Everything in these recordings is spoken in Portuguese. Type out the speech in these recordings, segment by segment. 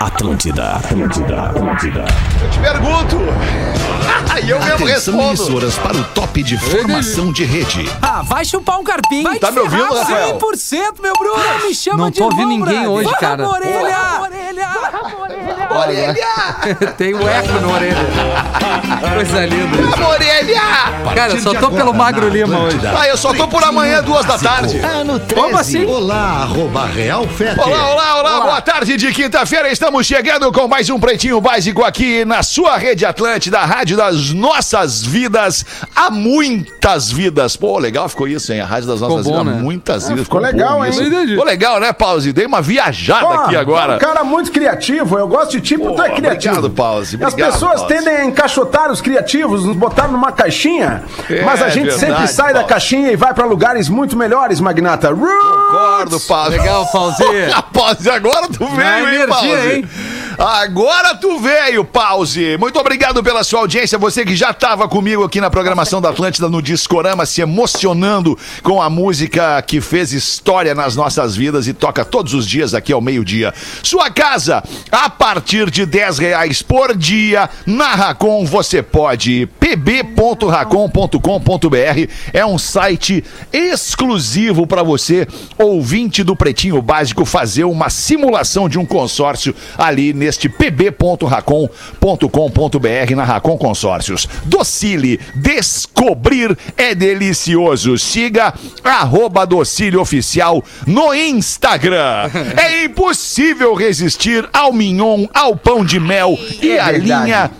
Atlântida, Atlântida, Atlântida. Eu te pergunto. E eu mesmo Atenção, respondo. emissoras para o top de formação de rede. Ah, vai chupar um carpinho. Vai Tá me ouvindo, ferrar, Rafael? 100%, meu Bruno. me chama não de tô ouvindo irmão, ninguém brother. hoje, Vai, cara. Orelha. Orelha. Orelha! Tem um eco na orelha. Coisa linda. Vamos, Orelha! Cara, eu só tô agora pelo na Magro Lima hoje. Ah, eu só tô por amanhã, duas da tarde. Ano 13. Como assim? Olá, arroba Real Fete. Olá, olá, olá, boa tarde de quinta-feira. Estamos chegando com mais um Pretinho Básico aqui na sua rede Atlântida, a rádio das nossas vidas. Há muitas vidas. Pô, legal ficou isso, hein? A rádio das nossas bom, vidas. né? Muitas vidas. ficou legal, hein? Ficou legal, né, Pause? Dei uma viajada Pô, aqui agora. Um cara muito criativo, eu gosto de tipo, Pô, tu é criativo. obrigado, Pause, As obrigado, pessoas Pause. tendem a encaixotar os criativos, nos botar numa caixinha, É, mas a gente verdade, sempre sai da Pause. caixinha e vai pra lugares muito melhores, Magnata. Roots! Concordo, Pause. Legal, Pauzinho. Pause, agora tu veio, hein, energia, Pause? hein? Agora tu veio, Pause. Muito obrigado pela sua audiência. Você que já estava comigo aqui na programação da Atlântida no Discorama, se emocionando com a música que fez história nas nossas vidas e toca todos os dias aqui ao meio-dia. Sua casa, a partir de 10 reais por dia, na Racon você pode. pb.racon.com.br é um site exclusivo para você, ouvinte do Pretinho Básico, fazer uma simulação de um consórcio ali neste pb.racon.com.br na Racon Consórcios. Docile, descobrir é delicioso. Siga arroba Docile Oficial no Instagram. É impossível resistir ao mignon, ao pão de mel e à linha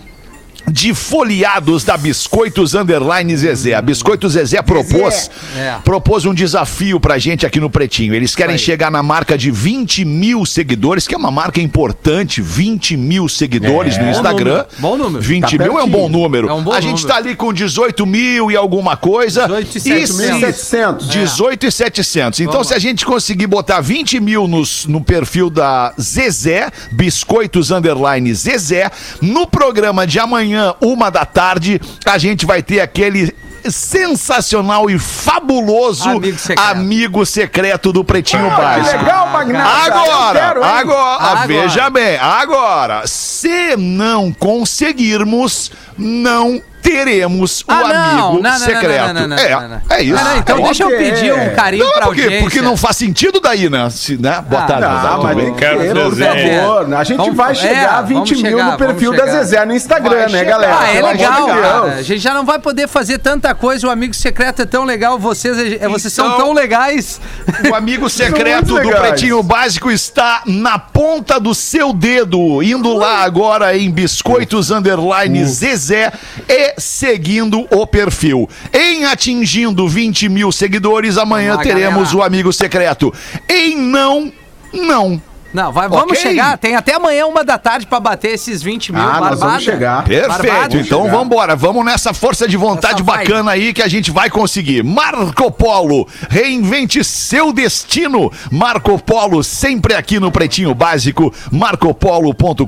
de folheados da Biscoitos Underline Zezé. A Biscoitos Zezé propôs, É. propôs um desafio pra gente aqui no Pretinho. Eles querem chegar na marca de 20 mil seguidores, que é uma marca importante, 20 mil seguidores É. no Bom Instagram. número, bom número. 20 Tá mil é um bom pertinho. número. É um bom a gente número. tá ali com 18 mil e alguma coisa. 18 e se- 700. 18 e 700. Então, Vamos se a gente conseguir botar 20 mil nos- no perfil da Zezé, Biscoitos Underline Zezé, no programa de amanhã, uma da tarde, a gente vai ter aquele sensacional e fabuloso Amigo secreto. amigo secreto do Pretinho Que Básico. legal, Magnata. Agora, quero, agora, Agora. veja bem, agora, se não conseguirmos, não teremos o Ah, não, amigo não, não, não, secreto. não, não, não, é, não, não. é isso. Ah, não, então É deixa eu pedir um carinho não, pra por quê? audiência. Porque não faz sentido daí, né? Se, né? Boa Ah, tarde, não, Zezé, Ah, tudo mas que Quero por favor. A gente Vamos- vai chegar a é, 20 vamos mil chegar, no perfil da. Zezé no Instagram, Vai né, chegar. galera? Ah, é legal, cara. A gente já não vai poder fazer tanta coisa. O amigo secreto é tão legal. Vocês, é- vocês são Então- tão legais. O amigo secreto do. Pretinho Básico está na ponta do seu dedo, indo lá agora em Biscoitos Underline Zezé e seguindo o perfil. Em atingindo 20 mil seguidores, amanhã teremos galera. o amigo secreto. Em não, não. Não, vai, vamos Ok. chegar. Tem até amanhã, uma da tarde, pra bater esses 20 mil. Ah, nós barbada. vamos chegar. Perfeito, Barbada. então chegar. vambora, vamos nessa força de vontade Essa vai. bacana aí que a gente vai conseguir. Marco Polo, reinvente seu destino. Marco Polo, sempre aqui no Pretinho Básico, marcopolo.com.br.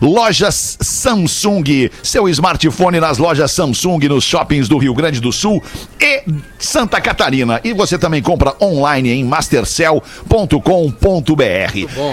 Lojas Samsung, seu smartphone nas lojas Samsung, nos shoppings do Rio Grande do Sul e Santa Catarina. E você também compra online em mastercell.com.br.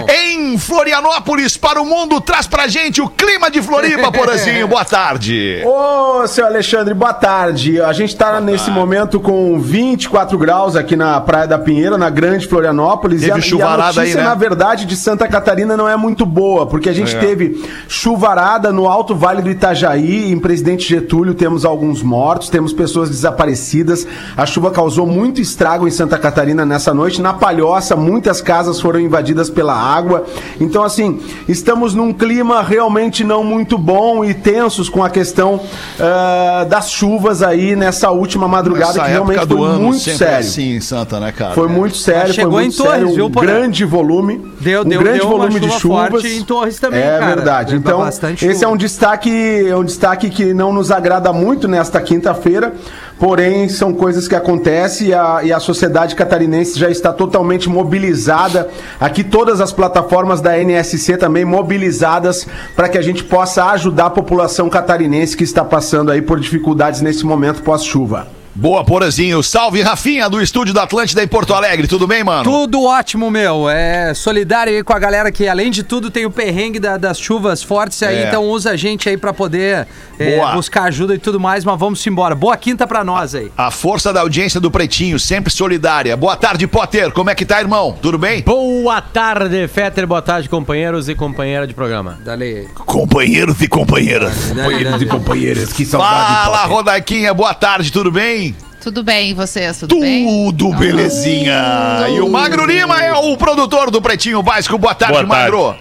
Em Florianópolis, para o mundo, traz pra gente o clima de Floripa, Porazinho. Boa tarde. Ô, seu Alexandre, boa tarde. A gente tá nesse momento com 24 graus aqui na Praia da Pinheira, na Grande Florianópolis. Teve e a, chuvarada e a notícia, aí, né? na verdade, de Santa Catarina não é muito boa, porque a gente É. teve chuvarada no Alto Vale do Itajaí, em Presidente Getúlio, temos alguns mortos, temos pessoas desaparecidas. A chuva causou muito estrago em Santa Catarina nessa noite. Na Palhoça, muitas casas foram invadidas pela água. Então, assim, estamos num clima realmente não muito bom e tensos com a questão ah, das chuvas aí nessa última madrugada, Essa que realmente época do foi ano muito sério. é assim em Santa, né, cara? Foi muito sério, chegou foi muito em Torres, sério, um viu, Porã? grande volume, Deu- um deu- grande deu uma volume de chuva chuvas. forte em Torres também, É cara. verdade. Deu Então, esse é chuva. um destaque, é um destaque que não nos agrada muito nesta quinta-feira. Porém, são coisas que acontecem e a, e a sociedade catarinense já está totalmente mobilizada. Aqui todas as plataformas da NSC também mobilizadas para que a gente possa ajudar a população catarinense que está passando aí por dificuldades nesse momento pós-chuva. Boa, Porazinho. Salve, Rafinha, do estúdio da Atlântida em Porto Alegre. Tudo bem, mano? Tudo ótimo, meu. É solidário aí com a galera que, além de tudo, tem o perrengue da- das chuvas fortes aí, É. então usa a gente aí pra poder é, buscar ajuda e tudo mais, mas vamos embora. Boa quinta pra nós aí. A força da audiência do Pretinho, sempre solidária. Boa tarde, Potter. Como é que tá, irmão? Tudo bem? Boa tarde, Fetter. Boa tarde, companheiros e companheira de programa. Dale. Companheiros e companheiras. Companheiros e companheiras, que Fala, Rodaquinha. Boa tarde, tudo bem? Tudo bem, e vocês? Tudo, bem? Tudo belezinha. E o Magro Lima é o produtor do Pretinho Básico. Boa tarde, Boa tarde. Magro.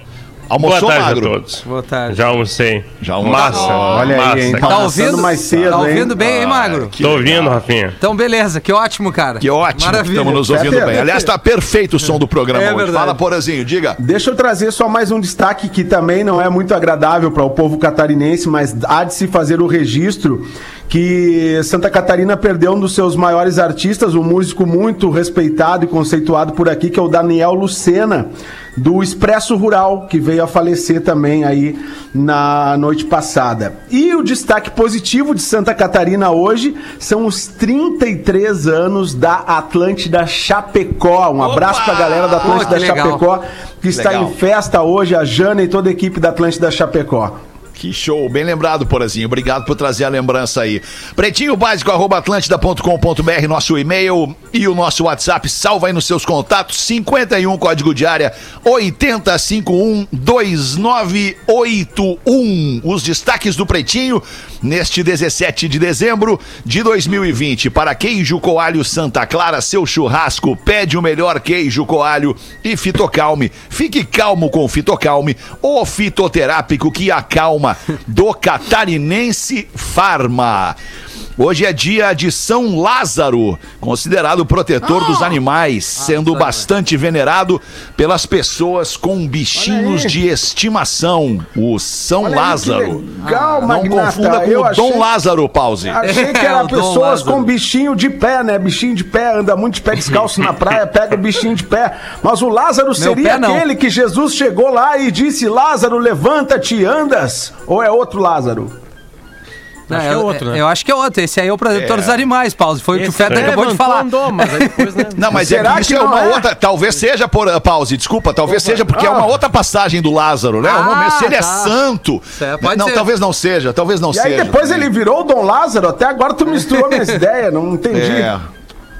Almoçou, Boa tarde Magro? a todos. Boa tarde. Já almocei. Já almoçou. Massa. Olha massa. aí, hein? Tá Passando ouvindo? mais cedo, tá hein? ouvindo bem, hein, Magro? que Tô ouvindo, Rafinha. Então, beleza. Que ótimo, cara. Que ótimo. Maravilha. Estamos nos ouvindo Peter, bem. Aliás, tá perfeito o som do programa É hoje. verdade. Fala, Porazinho, diga. Deixa eu trazer só mais um destaque que também não é muito agradável para o povo catarinense, mas há de se fazer o registro que Santa Catarina perdeu um dos seus maiores artistas, um músico muito respeitado e conceituado por aqui, que é o Daniel Lucena, do Expresso Rural, que veio a falecer também aí na noite passada. E o destaque positivo de Santa Catarina hoje são os 33 anos da Atlântida Chapecó. Um abraço pra galera da Pô, Atlântida que legal. Chapecó, que está Legal. em festa hoje, a Jana e toda a equipe da Atlântida Chapecó. Que show, bem lembrado, Porazinho. Obrigado por trazer a lembrança aí. Pretinho básico, arroba atlântida.com.br, nosso e-mail e o nosso WhatsApp. Salva aí nos seus contatos, 51, código de área 8051-2981. Os destaques do Pretinho neste 17 de dezembro de 2020. Para queijo coalho Santa Clara, seu churrasco, pede o melhor queijo coalho e fitocalme. Fique calmo com o fitocalme, o fitoterápico que acalma do Catarinense Farma. Hoje é dia de São Lázaro, considerado protetor dos animais, sendo bastante venerado pelas pessoas com bichinhos de estimação. O São Olha aí, que Lázaro. legal, Não Magnata. confunda com Eu o achei- Dom Lázaro, pause. Achei que era pessoas com bichinho de pé, né? Bichinho de pé, anda muito de pé descalço na praia, pega o bichinho de pé. Mas o Lázaro seria pé, não. aquele que Jesus chegou lá e disse: Lázaro, levanta-te e andas? Ou é outro Lázaro? Não, Acho que é eu- outro, né? Eu acho que é outro. Esse aí é o protetor dos animais, Pause. Foi o que o Esse Feta acabou de falar. Andou, mas aí depois, né? Não, mas Será é que isso que é uma é? outra. Talvez seja por. uh, Pause, desculpa, talvez seja porque é uma Ah. outra passagem do Lázaro, né? Um Ah, se ele é tá. santo. É, pode não, ser. talvez não seja, talvez não E seja. aí depois ele virou o Dom Lázaro? Até agora tu misturou minhas ideias, não entendi. É.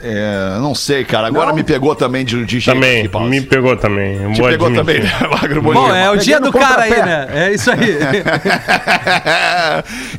É, não sei, cara. Agora Não? me pegou também de, de jeito Também, aqui, me pegou também. Te pegou admitir. também, né, Magro Bom, Bonito? é o dia do no cara aí, né? É isso aí.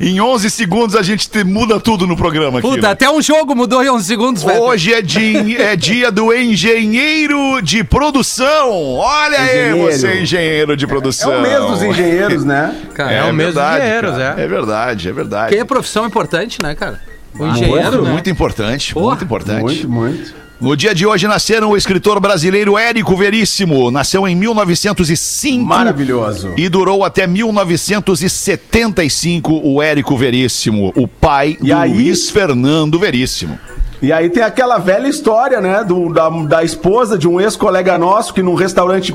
em 11 segundos a gente te- muda tudo no programa aqui. Puta, né? até um jogo mudou em 11 segundos, velho. Hoje é, di- é dia do engenheiro de produção. Olha aí, Engenheiro. você, engenheiro de É produção. o mês dos engenheiros, né? Cara, É o mês dos verdade, engenheiros, cara. é. É verdade, é verdade. Que é profissão importante, né, cara? O Muito, engenheiro, né? muito importante, Porra. muito importante. Muito, muito. No dia de hoje nasceram o escritor brasileiro Érico Veríssimo. Nasceu em 1905. Maravilhoso. E durou até 1975 o Érico Veríssimo, o pai E do aí- Luiz Fernando Veríssimo. E aí tem aquela velha história, né, do, da, da esposa de um ex-colega nosso que num restaurante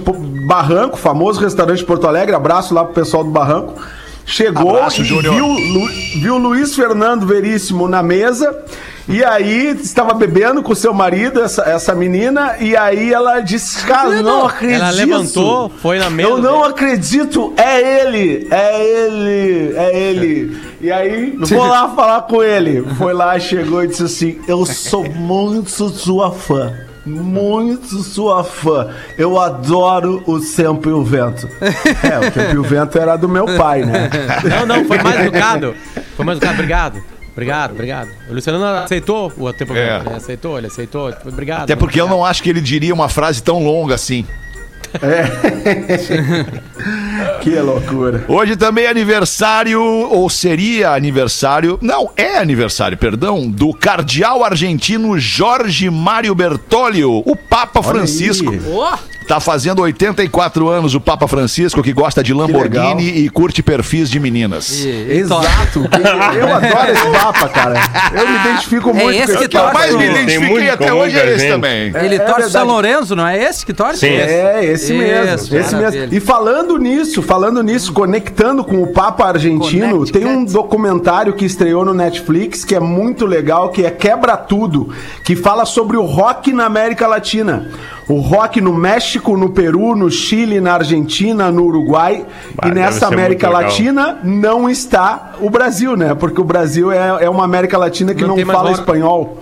Barranco, famoso restaurante de Porto Alegre, abraço lá pro pessoal do Barranco, chegou Abraço, e Júnior. viu, Lu, viu Luiz Fernando Veríssimo na mesa e aí estava bebendo com seu marido, essa, essa menina, e aí ela disse, cara, não acredito. Ela levantou, foi na mesa Eu não dele. acredito, é ele, é ele, é ele. E aí, vou lá falar com ele. Foi lá, chegou e disse assim: Eu sou muito sua fã. Muito sua fã. Eu adoro o Tempo e o Vento. É, o Tempo e o Vento era do meu pai, né? Não, não, foi mais educado. Foi mais educado, obrigado. Obrigado, obrigado. O Luciano aceitou o tempo. É. Ele aceitou, ele aceitou. Obrigado. Até porque eu não acho que ele diria uma frase tão longa assim. Que loucura. Hoje também é aniversário, ou seria aniversário, não, é aniversário, perdão, do cardeal argentino Jorge Mário Bertoglio, o Papa Francisco. aí. Tá fazendo 84 anos o Papa Francisco, que gosta de Lamborghini e curte perfis de meninas. E- e Exato. Eu adoro esse Papa, cara. Eu me identifico É muito esse com que O que eu torce mais me Tem identifiquei até comum hoje é esse também. Ele É torce o verdade. São Lourenço, não é esse que torce? Sim. É, esse mesmo. Esse mesmo. E falando nisso, falando nisso, conectando com o Papa argentino, tem um documentário que estreou no Netflix que é muito legal, que é Quebra Tudo, que fala sobre o rock na América Latina. O rock no México, no Peru, no Chile, na Argentina, no Uruguai. Ah, e nessa América. Latina não está o Brasil, né? Porque o Brasil é, é uma América Latina que Não não, fala espanhol.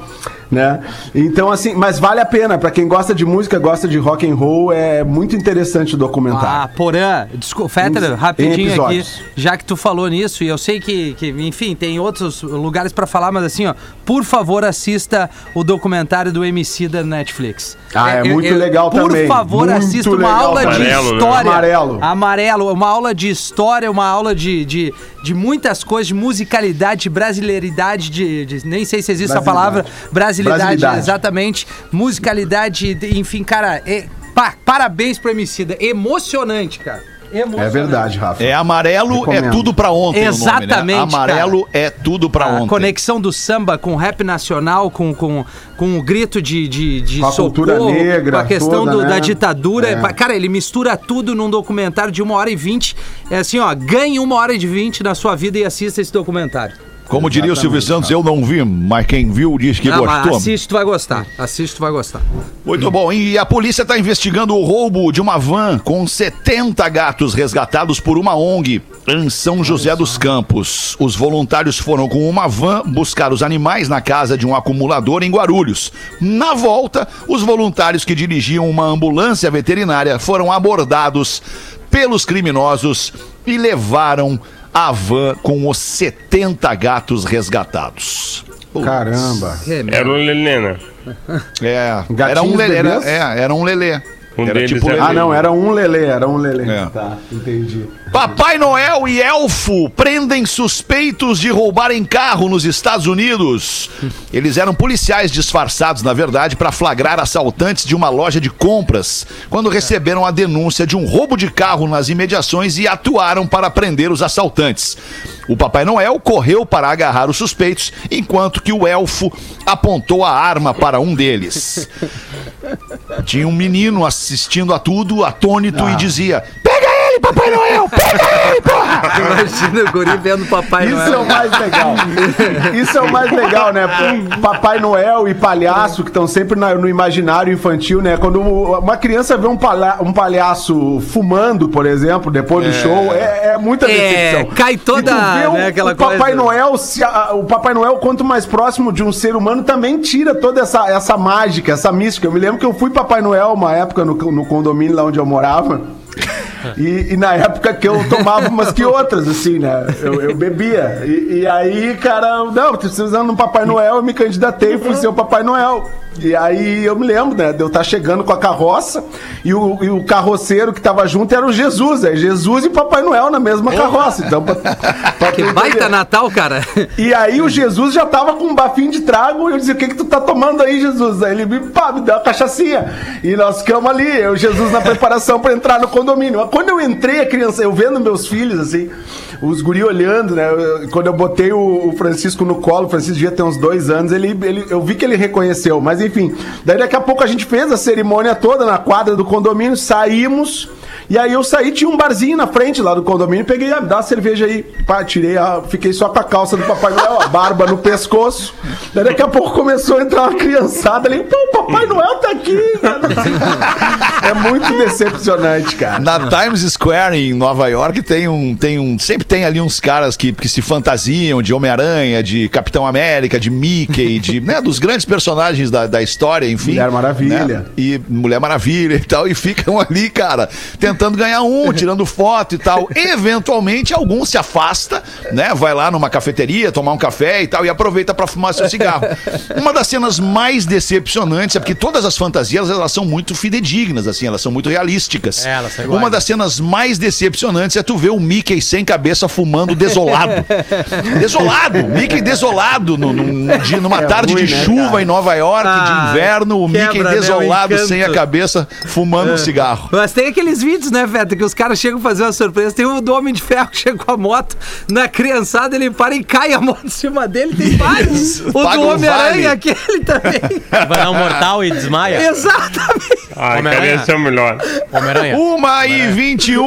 Né? Então, assim, mas vale a pena. Pra quem gosta de música, gosta de rock and roll, é muito interessante o Ah, documentário. Porã, desculpa, Fetter, rapidinho aqui, já que tu falou nisso, e eu sei que, que, enfim, tem outros lugares pra falar, mas assim, ó, por favor, assista o documentário do MC da Netflix. Ah, é muito legal por também. Por favor, Muito assista uma legal aula também. de Amarelo, né? história. Amarelo. Amarelo, uma aula de história, uma aula de, de, de muitas coisas, de musicalidade, de brasileiridade, de, de- nem sei se existe a palavra, brasilidade, Brasilidade. exatamente, musicalidade, de- enfim, cara, é, pá, parabéns pro Emicida, emocionante, cara. É verdade, Rafa. É amarelo, é tudo pra ontem. o nome, né? Exatamente, Amarelo é tudo pra A ontem. conexão do samba com o rap nacional, com, com, com o grito de, de, de Com a cultura negra com a questão toda, do- né? da ditadura. É. Cara, ele mistura tudo num documentário de uma hora e vinte. É assim, ó, ganhe uma hora e vinte na sua vida e assista esse documentário. Como diria o Silvio Santos, eu não vi, mas quem viu diz que mas gostou. assiste, tu vai gostar. Assiste, tu vai gostar. Muito bom. E a polícia está investigando o roubo de uma van com 70 gatos resgatados por uma ONG em São José dos Campos. Os voluntários foram com uma van buscar os animais na casa de um acumulador em Guarulhos. Na volta, os voluntários que dirigiam uma ambulância veterinária foram abordados pelos criminosos e levaram a van com os 70 gatos resgatados. Caramba. Era o Lelena. É, Gatinhos era um lelê. Era, é, era um lelê. Um era tipo era- lelê. Ah, não, era um lelê, era um lelê. É. Tá, entendi. Papai Noel e Elfo prendem suspeitos de roubarem carro nos Estados Unidos. Eles eram policiais disfarçados, na verdade, para flagrar assaltantes de uma loja de compras, quando receberam a denúncia de um roubo de carro nas imediações e atuaram para prender os assaltantes. O Papai Noel correu para agarrar os suspeitos, enquanto que o Elfo apontou a arma para um deles. Tinha um menino assistindo a tudo, atônito, e dizia: ele, Papai Noel! Pega ele, porra! Imagina o guri vendo o Papai Isso é Noel. o mais legal. Isso é o mais legal, né? Papai Noel e palhaço que estão sempre na- no imaginário infantil, né? Quando uma criança vê um, palha- um palhaço fumando, por exemplo, depois do show, é, é muita É, decepção. cai toda, E tu vê o- né, aquela o Papai coisa. Noel, se a- o Papai Noel, quanto mais próximo de um ser humano, também tira toda essa, essa mágica, essa mística. Eu me lembro que eu fui Papai Noel uma época no, no condomínio lá onde eu morava. E, e na época que eu tomava umas que outras, assim, né? Eu, eu bebia. E, e aí, cara, não, precisando de um Papai Noel, eu me candidatei e fui ser o Papai Noel. E aí eu me lembro, né, de eu estar chegando com a carroça e o, e o carroceiro que tava junto era o Jesus, é Jesus e Papai Noel na mesma carroça. Então, pra, pra Que baita entender. Natal, cara. E aí o Jesus já tava com um bafinho de trago e eu dizia, o que que tu tá tomando aí, Jesus? Aí ele me, pá, me deu uma cachaçinha. E nós ficamos ali, eu Jesus na preparação pra entrar no condomínio. Mas quando eu entrei, a criança, eu vendo meus filhos, assim, os guri olhando, né? quando eu botei o, o Francisco no colo, o Francisco devia ter uns dois anos, ele, ele, eu vi que ele reconheceu. Mas enfim, daí daqui a pouco a gente fez a cerimônia toda na quadra do condomínio, saímos... E aí eu saí, tinha um barzinho na frente lá do condomínio, peguei, ah, dá uma cerveja aí, pá, tirei, a, fiquei só com a calça do Papai Noel, a barba no pescoço. Daí daqui a pouco começou a entrar uma criançada ali, pô, o Papai Noel tá aqui. É muito decepcionante, cara. Na Times Square, em Nova York, tem um. Tem um sempre tem ali uns caras que, que se fantasiam de Homem-Aranha, de Capitão América, de Mickey, de, né, dos grandes personagens da, da história, enfim. Mulher Maravilha. né, E Mulher Maravilha e tal. E ficam ali, cara, tentando ganhar um, tirando foto e tal. Eventualmente, algum se afasta, né? Vai lá numa cafeteria, tomar um café e tal, e aproveita pra fumar seu cigarro. Uma das cenas mais decepcionantes sabe? Porque todas as fantasias, elas são muito fidedignas, assim, elas são muito realísticas. É, elas são Uma iguais. das cenas mais decepcionantes é tu ver o Mickey sem cabeça fumando desolado. desolado! Mickey desolado no, dia- numa É tarde ruim, de né, chuva cara? em Nova York, Ah, de inverno, o quebra, Mickey né, o desolado encanto. sem a cabeça, fumando um cigarro. Mas tem aqueles vídeos, né, Feta, que os caras chegam a fazer uma surpresa. Tem o do Homem de Ferro que chega com a moto na criançada, ele para e cai a moto em cima dele. Tem vários. o Paga do Homem-Aranha, vale. aquele também. Vai dar um mortal e desmaia. Exatamente. Ah, Homem-Aranha. queria ser o melhor. Homem-Aranha. Uma e 21.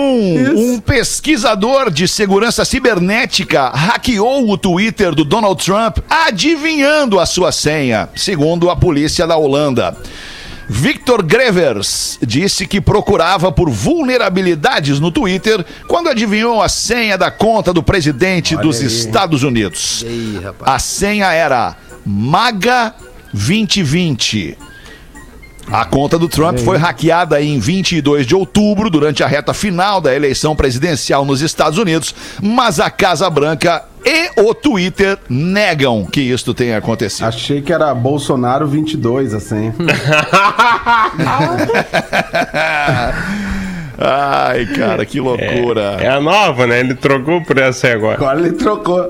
Um pesquisador de segurança cibernética hackeou o Twitter do Donald Trump adivinhando a sua senha, segundo a polícia da Holanda. Victor Grevers disse que procurava por vulnerabilidades no Twitter quando adivinhou a senha da conta do presidente dos Estados Unidos. Rapaz. A senha era MAGA 2020. A conta do Trump foi hackeada em 22 de outubro, durante a reta final da eleição presidencial nos Estados Unidos, mas a Casa Branca e o Twitter negam que isto tenha acontecido. Achei que era Bolsonaro 22, assim. Ai, cara, que loucura. É a nova, né? Ele trocou por essa aí agora. Agora ele trocou.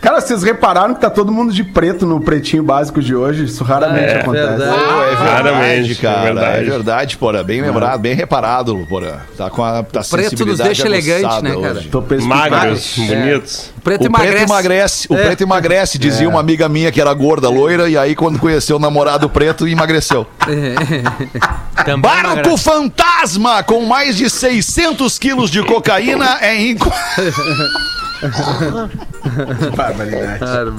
Cara, vocês repararam que tá todo mundo de preto no pretinho básico de hoje? Isso raramente É, acontece. verdade. Pô, é verdade, cara. é verdade. É verdade, Porã. Bem lembrado, bem reparado, Porã. Tá com a tá preto nos sensibilidade deixa elegante, né, cara? hoje. Tô pesquisando. Magros, bonitos. O preto o emagrece. preto emagrece, o É. preto emagrece, dizia uma amiga minha que era gorda, loira, e aí quando conheceu o namorado preto, emagreceu. Também Barco emagrece. fantasma com mais de 600 quilos de cocaína é inco... Barbaridade. Cara.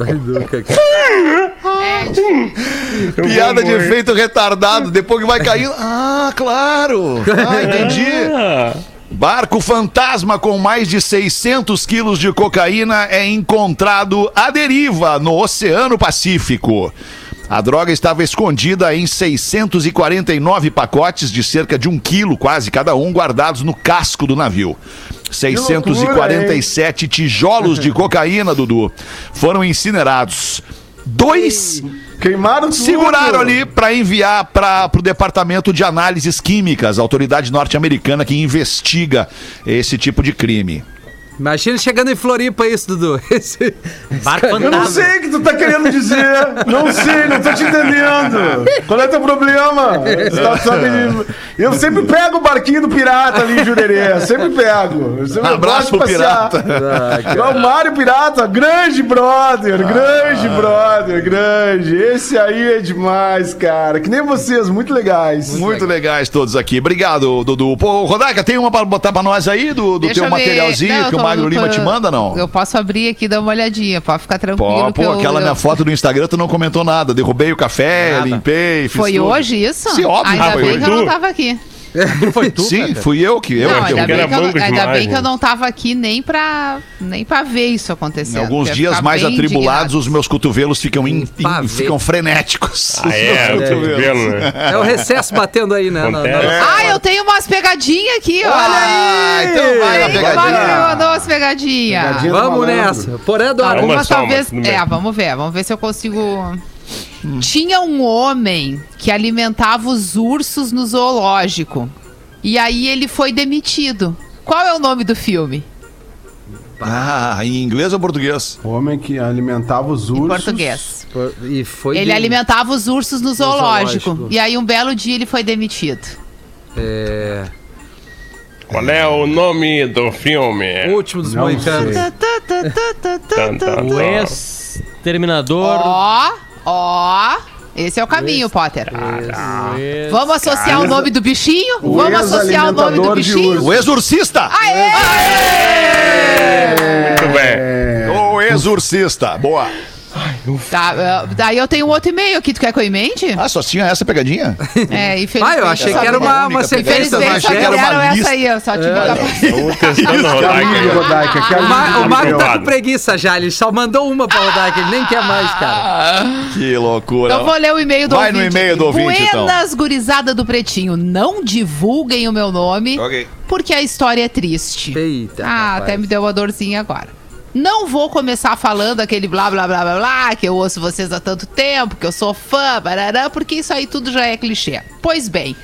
piada de efeito retardado, depois que vai caindo. Ah, claro! Ah, entendi. Ah, Barco fantasma com mais de 600 quilos de cocaína é encontrado à deriva no Oceano Pacífico. A droga estava escondida em 649 pacotes de cerca de um quilo, quase cada um, guardados no casco do navio. 647 tijolos de cocaína, Dudu, foram incinerados. Dois Queimaram tudo. seguraram ali para enviar para o departamento de análises químicas, autoridade norte-americana que investiga esse tipo de crime. Imagina chegando em Floripa isso, Dudu. Esse- Barco Eu não sei o que tu tá querendo dizer. Não sei, não tô te entendendo. Qual é teu problema? Tá- sabe, eu sempre pego o barquinho do pirata ali em Jurerê. Sempre pego. Eu sempre Abraço pro pirata. É o Mário Pirata, grande brother, grande brother, grande. Esse aí é demais, cara. Que nem vocês, muito legais. Muito legais todos aqui. Obrigado, Dudu. Pô, Rodaica, tem uma para botar para nós aí do, do teu materialzinho Não, que o Magro Lima te manda, não? Eu posso abrir aqui e dar uma olhadinha, pode ficar tranquilo. Pô, que pô, eu- aquela eu- minha foto do Instagram tu não comentou nada. Derrubei o café, Nada. limpei, fiz Foi tudo. hoje isso? Sim, óbvio Ainda foi bem que eu não tava aqui. Foi tu, Sim, Peter? fui eu que eu não, é que ainda, eu- bem Era que, eu, ainda bem que eu não tava aqui nem pra, nem pra ver isso acontecer. Em alguns dias mais atribulados, indignado. os meus cotovelos ficam, in- in- ficam frenéticos. Ah, é, meus cotovelo, né? É o recesso batendo aí, né? na- na- Acontece. Ah, eu tenho umas pegadinhas aqui, ó. Ah, então vai Aí, Fábio me pegadinha. mandou umas pegadinhas. Pegadinha. Vamos nessa. Porém, do Uma Algumas só, talvez. bem. É, vamos ver. Vamos ver se eu consigo. Tinha um homem que alimentava os ursos no zoológico. E aí ele foi demitido. Qual é o nome do filme? Ah, em inglês ou português? O homem que alimentava os ursos. Em português. E foi Ele de- alimentava os ursos no zoológico. zoológico. E aí um belo dia ele foi demitido. É... Qual é o nome do filme? O último dos Não moicanos. O ex-terminador. Ó, ó. Esse é o caminho, Potter. ex- Vamos associar o nome do bichinho? O Vamos associar o nome do bichinho? O Exorcista! Muito bem. O Exorcista. Boa. Tá, eh, daí eu tenho um outro e-mail aqui. Tu quer que eu emende? Ah, só tinha essa pegadinha? É, infelizmente. Ah, eu achei que era uma, uma sequência Infelizmente só deram essa aí, eu só o Que alívio, Rodaica. Rodaica. Que O, Ma- alívio. o Mago tá com preguiça já, ele só mandou uma pra rodar, que ele nem quer mais, cara. Que loucura. Então vou ler o e-mail do Vai no ouvinte. e-mail do ouvinte, então. Buenas, gurizada do Pretinho. Não divulguem o meu nome, porque a história é triste. Eita, ah, rapaz. até me deu uma dorzinha agora. Não vou começar falando aquele blá blá blá blá blá, que eu ouço vocês há tanto tempo, que eu sou fã, barará, porque isso aí tudo já é clichê. Pois bem,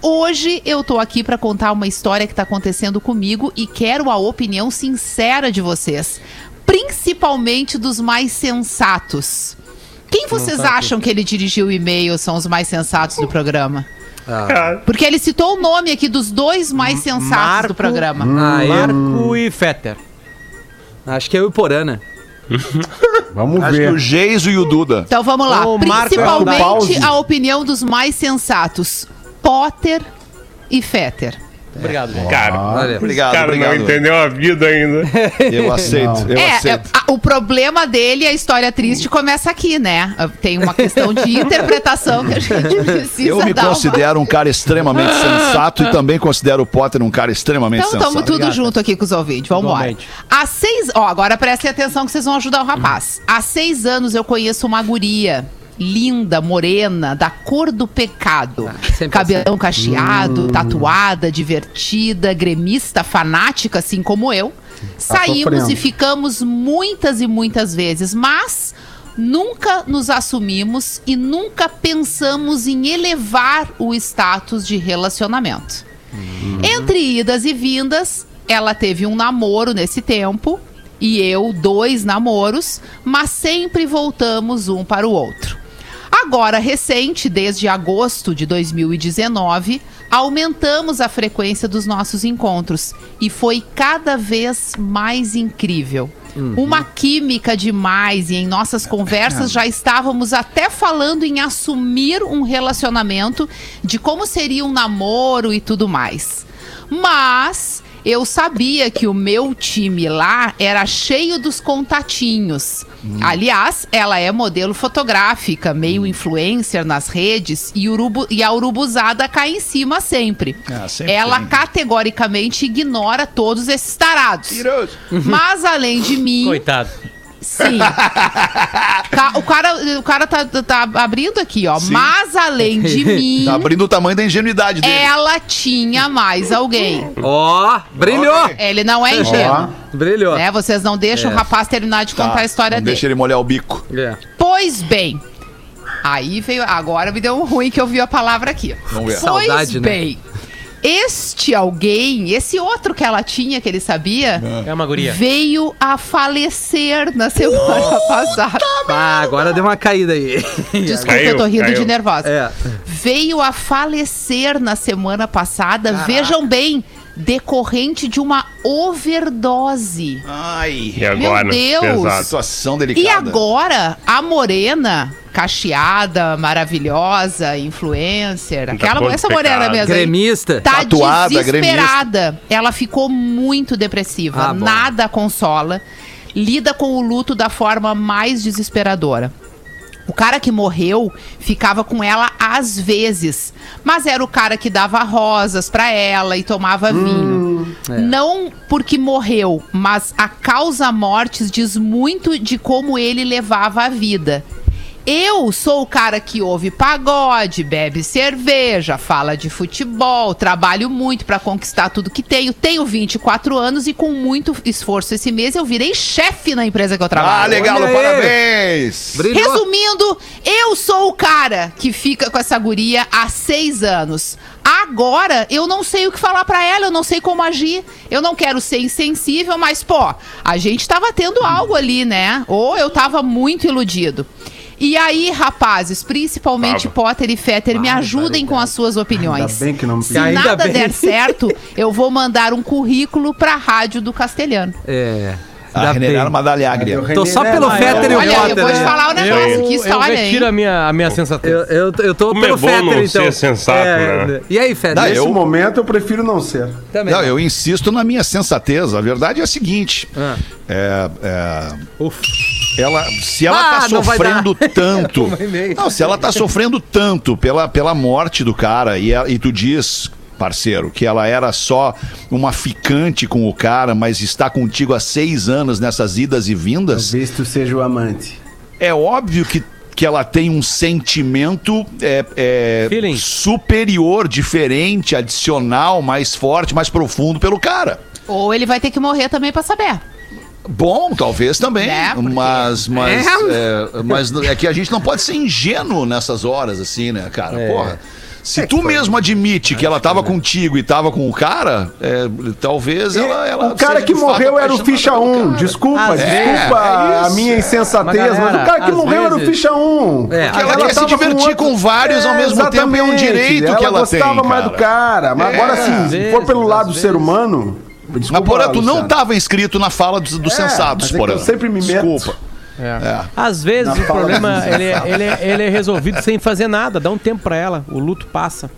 hoje eu tô aqui pra contar uma história que tá acontecendo comigo e quero a opinião sincera de vocês, principalmente dos mais sensatos. Quem vocês acham que ele dirigiu o e-mail são os mais sensatos do programa? Porque ele citou o nome aqui dos dois mais sensatos Marco- do programa. Ah, Marco e Fetter. Acho que é o Porana. Vamos Acho que ver. o Geiso e o Duda. Então vamos lá. O Principalmente a opinião dos mais sensatos: Potter e Fetter. Obrigado. Cara, Olha. Obrigado, cara não obrigado. entendeu a vida ainda. Eu aceito, eu é, aceito. é, a- o problema dele, a história triste, começa aqui, né? Tem uma questão de interpretação que a gente precisa Eu me dar uma- considero um cara extremamente sensato e também considero o Potter um cara extremamente Então sensato. estamos tudo junto aqui com os ouvintes. Vamos embora. Igualmente. Há seis. Ó, agora prestem atenção que vocês vão ajudar o rapaz. Há seis anos eu conheço uma guria. Linda, morena, da cor do pecado. sempre Cabelão cacheado, tatuada, divertida, gremista, fanática, assim como eu. Saímos sofrendo. e ficamos muitas e muitas vezes, mas nunca nos assumimos e nunca pensamos em elevar o status de relacionamento. Entre idas e vindas, ela teve um namoro nesse tempo e eu dois namoros, mas sempre voltamos um para o outro. Agora, recente, desde agosto de 2019, aumentamos a frequência dos nossos encontros e foi cada vez mais incrível. Uma química demais e em nossas conversas já estávamos até falando em assumir um relacionamento, de como seria um namoro e tudo mais. Mas eu sabia que o meu time lá era cheio dos contatinhos. Aliás, ela é modelo fotográfica, meio influencer nas redes e, urubu, e a urubuzada cai em cima sempre. Ah, sempre ela tem. categoricamente ignora todos esses tarados. Tiroso. Mas além de mim, Coitado. Sim. Ca- o cara, o cara tá, tá abrindo aqui, ó. Sim. Mas além de mim, Tá abrindo o tamanho da ingenuidade dele. ela tinha mais alguém. Ó, brilhou! Ok. Ele não é ingênuo. Brilhou. Né? Vocês não deixam o rapaz terminar de contar Tá, a história não dele. Deixa ele molhar o bico. É. Pois bem. Aí veio. Agora me deu um ruim que eu vi a palavra aqui. Vamos ver. Pois Saudade, né? Este alguém, esse outro que ela tinha, que ele sabia, É uma guria. veio a falecer na semana passada. Ah, agora deu uma caída aí. Desculpa, Caiu, eu tô rindo caiu. de nervosa. É. Veio a falecer na semana passada, vejam bem, decorrente de uma overdose. Ai, E agora? Meu Deus. Pesado. situação delicada. E agora, a morena, cacheada, maravilhosa, influencer, aquela todo essa morena mesmo. Gremista. Tá Tatuada, desesperada. Ela ficou muito depressiva. Ah. Nada consola. Lida com o luto da forma mais desesperadora. O cara que morreu ficava com ela às vezes, mas era o cara que dava rosas pra ela e tomava vinho. Não porque morreu, mas a causa mortes diz muito de como ele levava a vida. Eu sou o cara que ouve pagode, bebe cerveja, fala de futebol, trabalho muito pra conquistar tudo que tenho. Tenho 24 anos e com muito esforço esse mês eu virei chefe na empresa que eu trabalho. Ah, legal, parabéns. Brilhou. Resumindo, eu sou o cara que fica com essa guria há seis anos. Agora, eu não sei o que falar pra ela, eu não sei como agir. Eu não quero ser insensível, mas, pô, a gente tava tendo algo ali, né? Ou eu tava muito iludido. E aí, rapazes, principalmente Tava. Potter e Fetter, me ajudem com as suas opiniões. Ainda bem que não me Se Ainda nada bem. der certo, eu vou mandar um currículo pra rádio do Castelhano. É. A bem. Madalhagre. Tô só pelo Fetter e o Olha, eu Potter. vou te né? falar um negócio, Eu, que eu história, hein? retiro a minha, a minha sensatez. Eu, eu, eu tô Como pelo é bom Fetter, não então. ser sensato, né? E aí, Fetter? Nesse eu- momento eu prefiro não ser. Também. Não, eu insisto na minha sensatez. A verdade é a seguinte: Ah. é, é, Uf. Ela, se ela Ah, tá sofrendo tanto, não, se ela tá sofrendo tanto pela, pela morte do cara e, a- e tu diz, parceiro, que ela era só uma ficante com o cara, mas está contigo há seis anos nessas idas e vindas, Talvez tu seja o amante. é óbvio que que ela tem um sentimento é, é, superior, diferente, adicional, mais forte, mais profundo pelo cara. Ou ele vai ter que morrer também pra saber. Bom, talvez também. É, porque- mas, mas, é, mas é que a gente não pode ser ingênuo nessas horas, assim, né, cara? É. Porra. Se tu mesmo admite que ela tava contigo e tava com o cara, é, talvez ela, ela. o cara que morreu era o ficha pelo 1. cara. Desculpa, desculpa a é minha insensatez, Mas, o cara que morreu era o ficha 1. É, Porque ela quer se divertir com vários ao mesmo tempo, é um direito que ela tem, gostava mais do cara. Mas É, agora, assim, se for pelo lado do ser vezes. humano. Desculpa, Mas, porra, tu não Luciano. tava inscrito na fala dos, dos É, sensatos, é porra. eu sempre me meto. Desculpa. É. Às vezes Na o problema ele, é- ele, é- ele é resolvido sem fazer nada. Dá um tempo pra ela. O luto passa.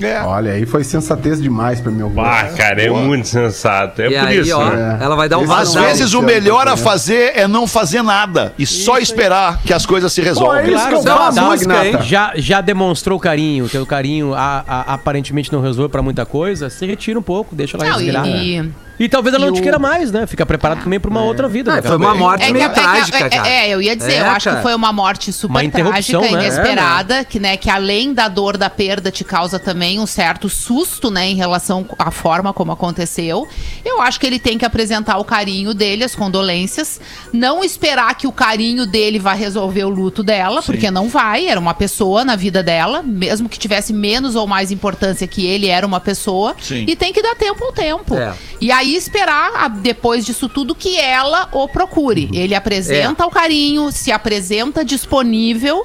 É. Olha, aí foi sensatez demais pra meu Ah, cara, é muito sensato. É E por aí, isso, ó, né? ela vai dar um Às vezes o Luciano, melhor a fazer é não fazer nada e só esperar que as coisas se Pô, resolvam. é isso que eu Claro, dá uma música, Magnata. Já, já demonstrou carinho, teu carinho a- a- aparentemente não resolveu pra muita coisa, se retira um pouco, deixa ela Não, respirar. e, E, talvez ela e não te o- queira mais, né? Fica preparado também pra uma outra vida. Ah, a foi uma pouco. morte É, meio é que- trágica, é- cara. é, eu ia dizer, É, eu acho cara. que foi uma morte super Uma interrupção, trágica, né? inesperada, que, né, que além da dor da perda te causa também um certo susto, né, em relação à forma como aconteceu. Eu acho que ele tem que apresentar o carinho dele, as condolências, não esperar que o carinho dele vá resolver o luto dela, porque não vai, era uma pessoa na vida dela, mesmo que tivesse menos ou mais importância que ele, era uma pessoa, Sim. e tem que dar tempo ao tempo. É. E aí esperar, a- depois disso tudo, que ela o procure. Ele apresenta o carinho, se apresenta disponível,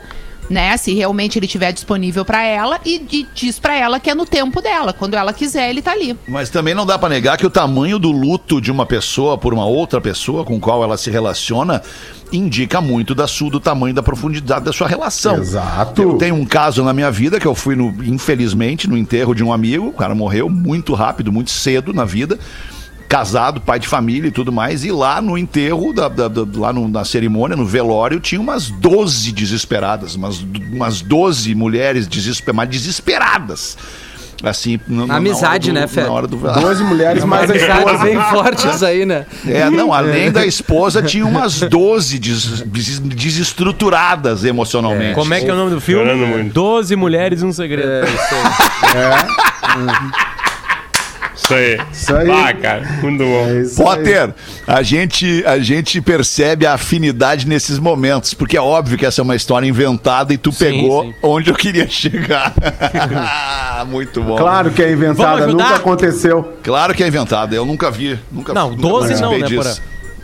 né? Se realmente ele estiver disponível pra ela e, e diz pra ela que é no tempo dela. Quando ela quiser, ele tá ali. Mas também não dá pra negar que o tamanho do luto de uma pessoa por uma outra pessoa com qual ela se relaciona indica muito da sua, do tamanho da profundidade da sua relação. Exato. Eu tenho um caso na minha vida que eu fui, no, infelizmente, no enterro de um amigo. O cara morreu muito rápido, muito cedo na vida. Casado, pai de família e tudo mais. E lá no enterro, da, da- da- lá no- na cerimônia, no velório, tinha umas 12 desesperadas. Umas, umas 12 mulheres desesper, mas desesperadas. Assim, na, na Amizade, do- né, Fé? Na hora do velório. 12 mulheres mais Amizades bem fortes aí, né? É, não, além da esposa, tinha umas 12 des- des- desestruturadas emocionalmente. Como é que é o nome do filme? Doze Mulheres e um Segredo. Isso aí. Isso aí. Ah, cara, muito bom. É isso aí. Potter, a gente, a gente percebe a afinidade nesses momentos, porque é óbvio que essa é uma história inventada e tu Sim, pegou sim. onde eu queria chegar. Muito bom. Claro que é inventada, nunca aconteceu. Claro que é inventada, eu nunca vi. Nunca, Não, nunca 12 não, né.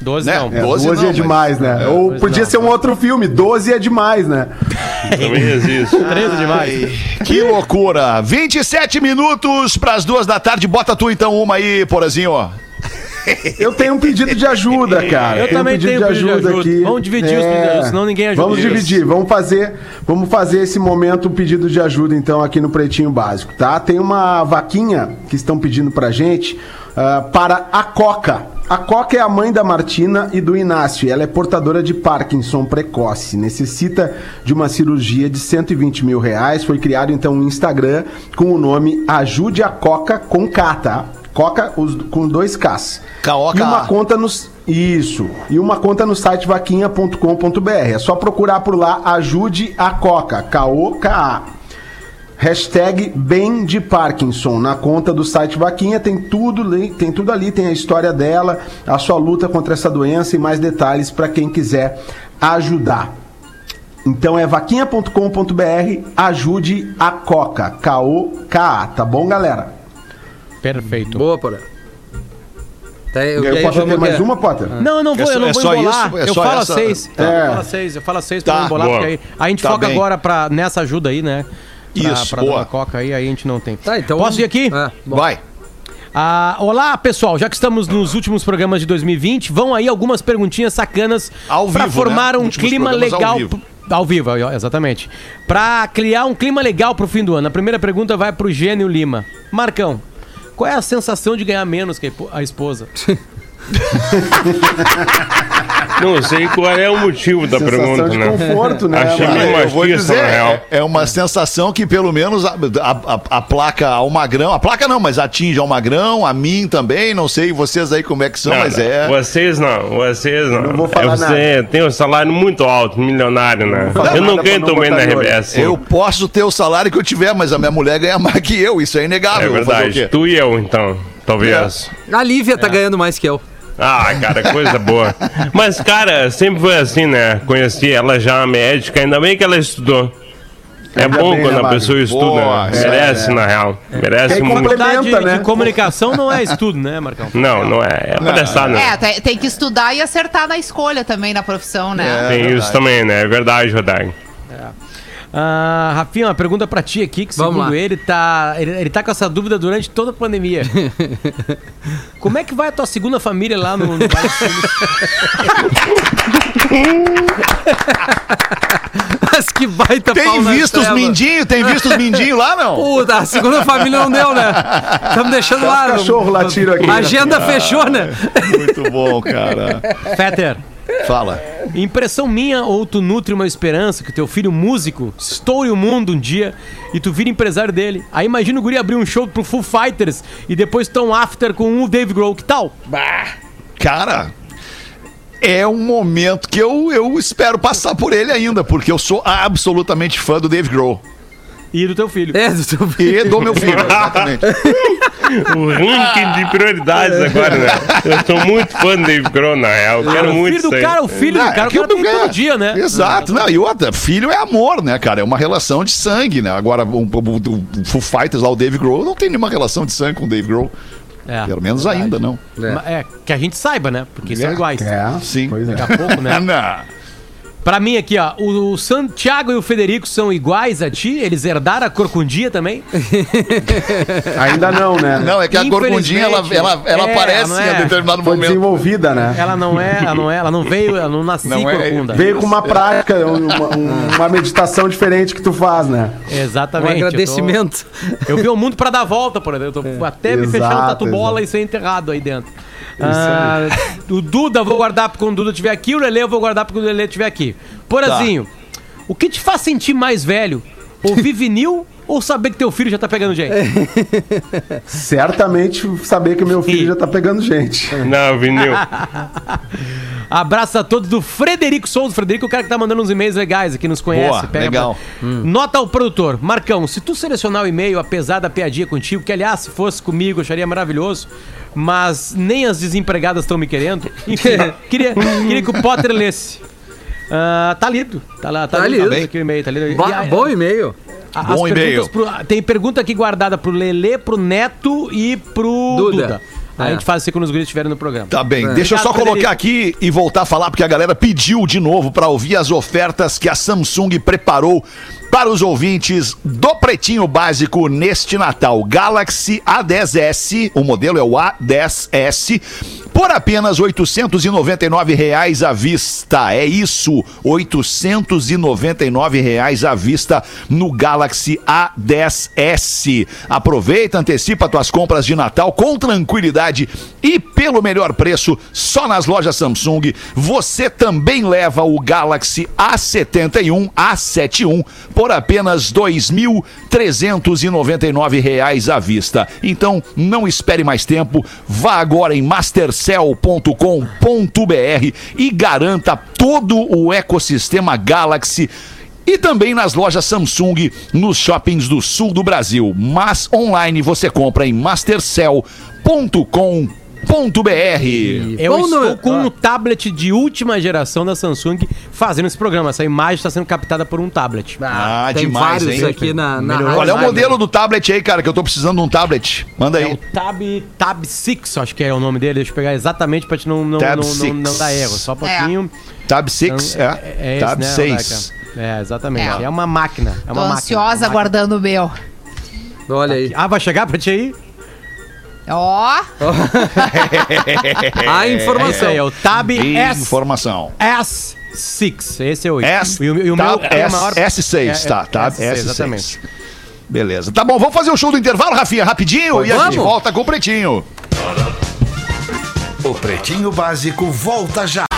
12 Né? não. É, 12 12 não, é demais, mas- né? é, Ou 12 podia não. ser um outro filme, 12 é demais, né? Também existe. 13 demais. Ai, que loucura! 27 minutos para as duas da tarde. Bota tu então uma aí, Porazinho. ó. Eu tenho um pedido de ajuda, cara. Eu Tenho também um pedido tenho de pedido de ajuda ajuda. aqui. Vamos dividir os pedidos de ajuda, senão ninguém ajuda. Vamos dividir, vamos fazer, vamos fazer esse momento um pedido de ajuda então aqui no Pretinho Básico, tá? Tem uma vaquinha que estão pedindo pra gente ah, para a Coca. A Coca é a mãe da Martina e do Inácio. Ela é portadora de Parkinson precoce. Necessita de uma cirurgia de 120 mil reais. Foi criado então um Instagram com o nome Ajude a Coca com K, tá? Coca os- com dois Ks. K-O-K-A. E uma conta nos. Isso. E uma conta no site vaquinha.com.br. É só procurar por lá Ajude a Coca. K-O-K-A. Hashtag bem de Parkinson. Na conta do site Vaquinha tem tudo, tem tudo ali, tem a história dela, a sua luta contra essa doença e mais detalhes para quem quiser ajudar. Então é vaquinha.com.br, ajude a Coca. K-O-K-A, tá bom, galera? Perfeito. Boa, porra. Tá, eu, Eu posso ter mais uma, Potter? Não, eu não vou, É eu não é vou só embolar. isso? É eu só falo essa? seis. Tá. Eu falo seis, eu falo seis pra Tá, não embolar, boa. porque aí a gente Tá foca bem. agora pra, nessa ajuda aí, né? Pra, Isso, pra boa. dar uma coca aí, aí a gente não tem. Tá, então. Posso ir aqui? É. Vai. Ah, olá, pessoal. Já que estamos nos últimos programas de 2020, vão aí algumas perguntinhas sacanas Ao pra vivo, formar né? um Últimos clima programas ao legal. vivo. Ao vivo, exatamente. Pra criar um clima legal pro fim do ano. A primeira pergunta vai pro Gênio Lima. Marcão, qual é a sensação de ganhar menos que a esposa? Não sei qual é o motivo da Sensação pergunta, de né? conforto, né? Achei mano? meio eu vou machista, dizer, na real. é, é uma sensação que pelo menos a, a, a- a placa ao magrão, a placa não, mas atinge ao magrão, a mim também, não sei vocês aí como é que são, Não, mas não. é... Vocês não, vocês não. Não vou falar É, você tem um salário muito alto, milionário, né? falar eu não nada ganho não também na. RBS. Eu posso ter o salário que eu tiver, mas a minha mulher ganha mais que eu, isso é É inegável. O verdade. Tu e eu, então. Talvez. A Lívia tá ganhando mais que eu. Ah, cara, coisa boa. Mas, cara, sempre foi assim, né? Conheci ela já, médica, ainda bem que ela estudou. É Ainda bom bem, quando né, a pessoa estuda, Boa, né? é, Merece, na real. Merece Quem muito. Faculdade né? de comunicação não é estudo, né, Marcão? Não, não é. É palhaçada. É, tem, tem que estudar e acertar na escolha também, na profissão, né? Tem isso também, né? É verdade, Rodaigo. Ah, Rafinha, uma pergunta pra ti aqui, que Vamos segundo lá. ele, tá, ele, ele tá com essa dúvida durante toda a pandemia. Como é que vai a tua segunda família lá no, no Vale? Mas que baita Tem visto os mindinhos? Tem visto os mindinhos lá, não? Puta, a segunda família não deu, né? Estamos deixando lá. os cachorros latiram aqui. A agenda fechou, né? Muito bom, cara. Fetter, Fala. impressão minha ou tu nutre uma esperança que teu filho músico estoure o mundo um dia e tu vira empresário dele. Aí imagina o guri abrir um show pro Full Fighters e depois tão after com o Dave Grohl, que tal? Cara, é um momento que eu, eu espero passar por ele ainda, porque eu sou absolutamente fã do Dave Grohl. E do teu filho. É, do teu E do meu filho, exatamente. O ranking de prioridades agora, né? Eu sou muito fã do Dave Grohl, na real. Eu quero o muito filho isso do cara, o filho Não, do cara, é o que cara eu tem não- todo dia, né? Exato. Não, e outra, filho é amor, né, cara? É uma relação de sangue, né? Agora, o, o, o Foo Fighters lá, o Dave Grohl, não tem nenhuma relação de sangue com o Dave Grohl. É, Pelo menos ainda, não. Ma- É, que a gente saiba, né? Porque são É, iguais. É, Sim. Pois é. Daqui a pouco, né? Não. Pra mim aqui, ó, o, Santiago e o Federico são iguais a ti? Eles herdaram a corcundia também? Ainda não, né? Não, é que a corcundinha, ela, ela, ela É, aparece em é? determinado Foi momento. desenvolvida, né? Ela não é, ela não é, ela não veio, ela não nasceu Não é- corcunda. Veio com uma prática, uma, um- uma meditação diferente que tu faz, né? Um Exatamente. eu tô- agradecimento. Eu, vi o mundo pra dar volta, por exemplo. Eu tô até me fechar no Exato, tatu bola exato. e ser enterrado aí dentro. Ah, o Duda eu vou guardar quando o Duda estiver aqui, o Lele eu vou guardar quando o Lele estiver aqui. Porazinho, o que te faz sentir mais velho? Ouvir vinil ou saber que teu filho já tá pegando gente? Certamente saber que meu filho já tá pegando gente. Não, vinil. Abraço a todos do Frederico Souza. Frederico é o cara que tá mandando uns e-mails legais aqui, nos conhece. Boa, legal. pra- Nota ao produtor. Marcão, se tu selecionar o e-mail, apesar da piadinha contigo, que aliás, se fosse comigo, eu acharia maravilhoso, mas nem as desempregadas estão me querendo. Enfim, queria, queria que o Potter lesse. Ah, tá lido. Tá lá, tá, Tá lido. lido. Aqui o e-mail, tá lido. Bo- E a- Bom e-mail. a- Bom e-mail. pro- tem pergunta aqui guardada pro Lelê, pro Neto e pro Duda. Duda. Aí É. a gente faz assim quando os guris estiverem no programa. Tá bem, deixa eu só Obrigado, colocar aqui e voltar a falar, porque a galera pediu de novo para ouvir as ofertas que a Samsung preparou para os ouvintes do Pretinho Básico neste Natal. Galaxy A10s, o modelo é o A10s, por apenas 899 reais à vista. É isso, 899 reais à vista no Galaxy A10s. Aproveita, antecipa tuas compras de Natal com tranquilidade e pelo melhor preço só nas lojas Samsung. Você também leva o Galaxy A71, A71 por apenas 2.399 reais à vista. Então, não espere mais tempo, vá agora em mastercell.com.br e garanta todo o ecossistema Galaxy e também nas lojas Samsung nos shoppings do sul do Brasil. Mas online você compra em mastercell.com.br. Eu Bom, estou com um tablet de última geração da Samsung fazendo esse programa. Essa imagem está sendo captada por um tablet. Ah, tem demais, vários hein? aqui na, na Melhorou. Qual é o modelo do tablet aí, cara? Que eu tô precisando de um tablet. Manda É o aí. Tab, Tab 6, acho que é o nome dele. Deixa eu pegar exatamente pra te não, não, Tab não, não, 6. não dar erro. Só um pouquinho. Tab 6, Então, é. é esse, Tab né, 6. Rodaica? É, exatamente. É. É, uma máquina. É Tô uma máquina. ansiosa Uma máquina. aguardando o meu. Olha aí. Ah, vai chegar pra ti aí? Ó, A É informação. aí, é o Tab S, Informação. S6. Esse é o S, E o, e o tab meu é S, maior... S6, É, tá, é, tá? S6, S6. exatamente. Beleza. Tá bom, vamos fazer o show do intervalo, Rafinha, rapidinho, e a gente vamos. volta com o Pretinho. O Pretinho Básico volta já.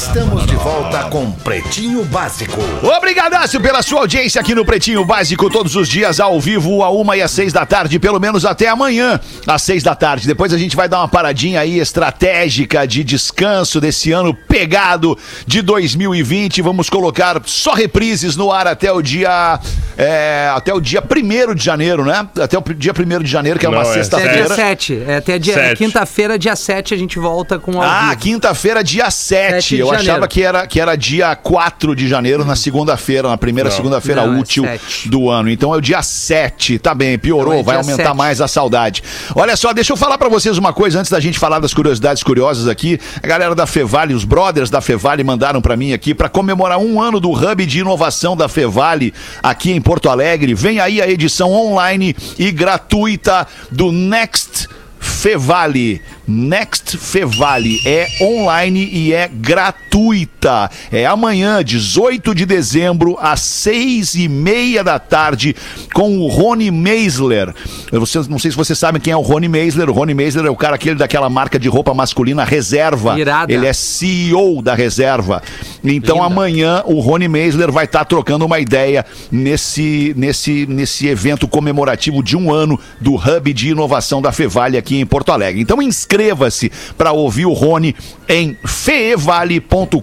Estamos de volta com Pretinho Básico. Obrigadaço pela sua audiência aqui no Pretinho Básico, todos os dias ao vivo, a uma e às seis da tarde, pelo menos até amanhã, às seis da tarde. Depois a gente vai dar uma paradinha aí estratégica de descanso desse ano pegado de 2020. Vamos colocar só reprises no ar até o dia. é, até o dia 1 de janeiro, né? Até o dia 1 de janeiro, que é uma Não, é Até dia sexta-feira. 7. É, até dia quinta-feira, dia 7, a gente volta com ao Ah, quinta-feira, dia 7. Sete de Eu janeiro. achava que era, que era dia 4 de janeiro, na segunda-feira, na primeira segunda-feira é útil sete. do ano. Então é o dia 7. Tá bem, piorou, Então é vai aumentar sete. mais a saudade. Olha só, deixa eu falar pra vocês uma coisa antes da gente falar das curiosidades curiosas aqui. A galera da Fevale, os brothers da Fevale mandaram pra mim aqui pra comemorar um ano do Hub de Inovação da Fevale aqui em Porto Alegre. Vem aí a edição online e gratuita do Next Fevale. Next Fevale é online e é gratuita. É amanhã, 18 de dezembro, às seis e meia da tarde, com o Rony Meisler. Eu não sei se vocês sabem quem é o Rony Meisler. O Rony Meisler é o cara aquele daquela marca de roupa masculina Reserva. Irada. Ele é CEO da Reserva. Então Linda. amanhã o Rony Meisler vai estar trocando uma ideia nesse, nesse, nesse evento comemorativo de um ano do Hub de Inovação da Fevale aqui em Porto Alegre. Então inscreva-se para ouvir o Rony em feevale.com.br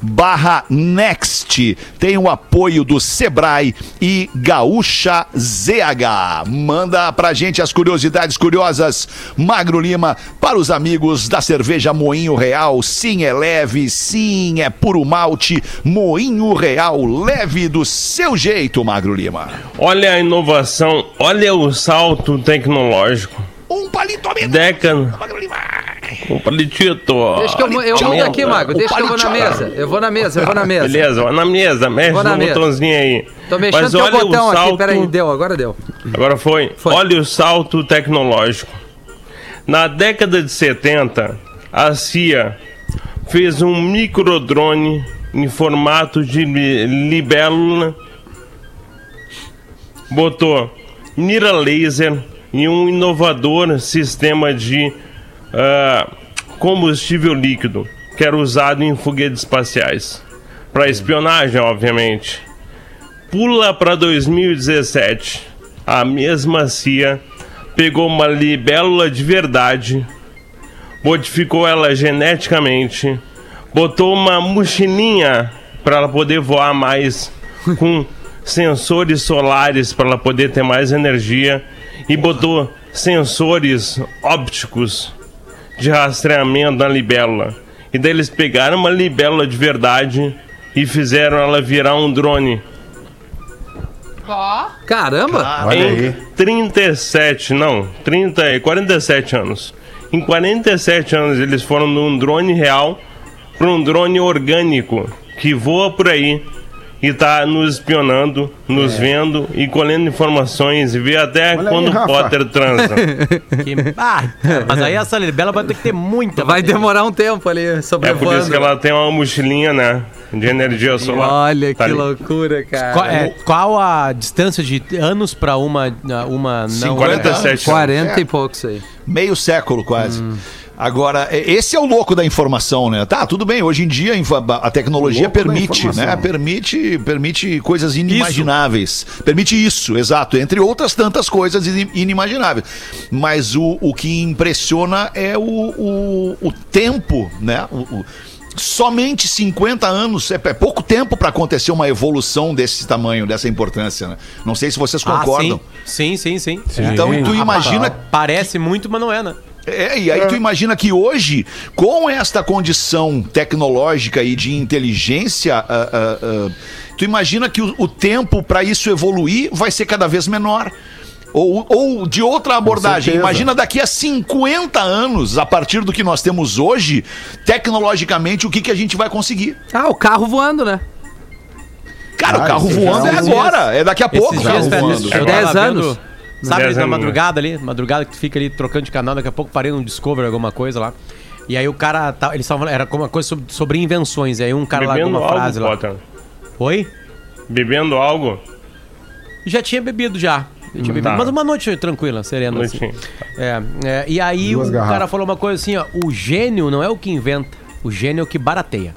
barra Next. Tem o apoio do Sebrae e Gaúcha ZH. Manda pra gente as curiosidades curiosas, Magro Lima, para os amigos da cerveja Moinho Real. Sim, é leve, sim, é puro malte. Moinho Real, leve do seu jeito, Magro Lima. Olha a inovação, olha o salto tecnológico. Um palito a menos. Um palitito. Deixa que eu, eu mudo aqui, Mago. Deixa que eu vou na mesa. Eu vou na mesa, eu vou na mesa. Beleza, vai na mesa, mexe Vou na no mesa. botãozinho aí. Tô mexendo Mas olha botão o aqui. salto, Peraí, deu, agora deu. Agora foi. Foi. Olha o salto tecnológico. Na década de 70, a CIA fez um microdrone em formato de li- libélula, botou mira laser e um inovador sistema de ah, combustível líquido que era usado em foguetes espaciais para espionagem, obviamente. Pula para 2017. A mesma CIA pegou uma libélula de verdade, modificou ela geneticamente, botou uma mochilinha para ela poder voar mais com sensores solares para ela poder ter mais energia e botou sensores ópticos de rastreamento na libélula. E daí eles pegaram uma libélula de verdade e fizeram ela virar um drone. Ó, Caramba! Olha em aí. 37, não, 30, e 47 anos. Em 47 anos eles foram de um drone real para um drone orgânico que voa por aí e tá nos espionando, nos vendo e colhendo informações e vê até Olha quando aí. Potter transa. Que- Ah, mas aí essa libela vai ter que ter muita. Vai bateria. demorar um tempo ali é por isso que ela tem uma mochilinha, né? De energia solar. Olha Tá que ali. loucura, cara. Qual, é, qual a distância de anos pra uma, uma não? 47 anos. 40 e poucos aí. Meio século quase. Hum. Agora, e- esse é o louco da informação, né? Tá, tudo bem. Hoje em dia a tecnologia permite, né? Permite, permite coisas inimagináveis. Permite isso, exato. Entre outras tantas coisas in- inimagináveis. Mas o, o que impressiona é o, o, o tempo, né? O- o- somente 50 anos é, é pouco tempo para acontecer uma evolução desse tamanho, dessa importância, né? Não sei se vocês Ah, concordam. sim. sim, sim, sim. Então, tu imagina Parece muito, mas não é, né? É, e aí tu imagina que hoje, com esta condição tecnológica e de inteligência, ah, ah, ah, tu imagina que o, o tempo para isso evoluir vai ser cada vez menor. Ou, ou de outra abordagem, imagina daqui a 50 anos, a partir do que nós temos hoje, tecnologicamente, o que, que a gente vai conseguir. Ah, o carro voando, né? Cara, Ah, o carro voando é é agora, é daqui a pouco carro dias, velho, voando. É dez tava vendo- anos. Sabe na anos. madrugada ali? Madrugada que tu fica ali trocando de canal, daqui a pouco parei no Discovery, alguma coisa lá. E aí o cara, tá, eles estavam era alguma coisa sobre, sobre invenções. E aí um cara lá Bebendo uma frase algo, lá. Potter. Oi? Bebendo algo? Já tinha bebido já. Tinha bebido, Tá. Mas uma noite tranquila, serena. Assim. Noitinha. É, é, e aí Duas o garrafas. cara falou uma coisa assim, ó. O gênio não é o que inventa. O gênio é o que barateia.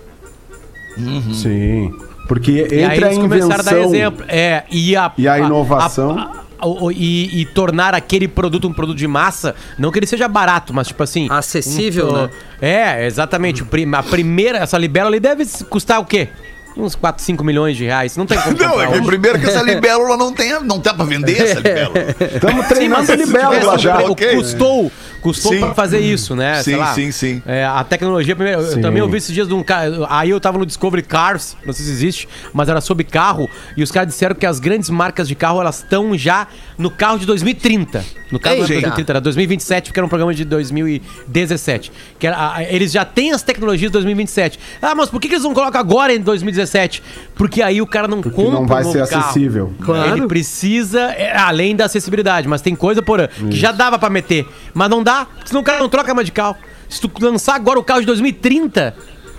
Sim. Porque e aí entre a eles começaram a dar invenção exemplo. É, e a, e a inovação. a- a- o- e, e tornar aquele produto um produto de massa, não que ele seja barato, mas tipo assim. Acessível, um- né? É, exatamente. A primeira, essa libela ali deve custar o quê? Uns 4, 5 milhões de reais. Não tem como Não, é que primeiro que essa libélula não tem, não tá pra vender essa libélula. Estamos treinando se libélula já. um- ok. Custou, custou Sim. pra fazer isso, né? Sim, Sei lá. sim, sim. É, a tecnologia, primeiro, eu também ouvi esses dias de um cara. Aí eu tava no Discovery Cars, não sei se existe, mas era sobre carro. E os caras disseram que as grandes marcas de carro elas estão já no carro de 2030. No carro Eita. 2030, era 2027, porque era um programa de 2017. Que era, a- eles já têm as tecnologias de 2027. Ah, mas por que, que eles não colocam agora em 2017? Porque aí o cara não Porque compra não vai um ser carro. acessível. Claro. Ele precisa, é, além da acessibilidade, mas tem coisa, porra, que já dava pra meter. Mas não dá, senão o cara não troca mais de carro. Se tu lançar agora o carro de 2030,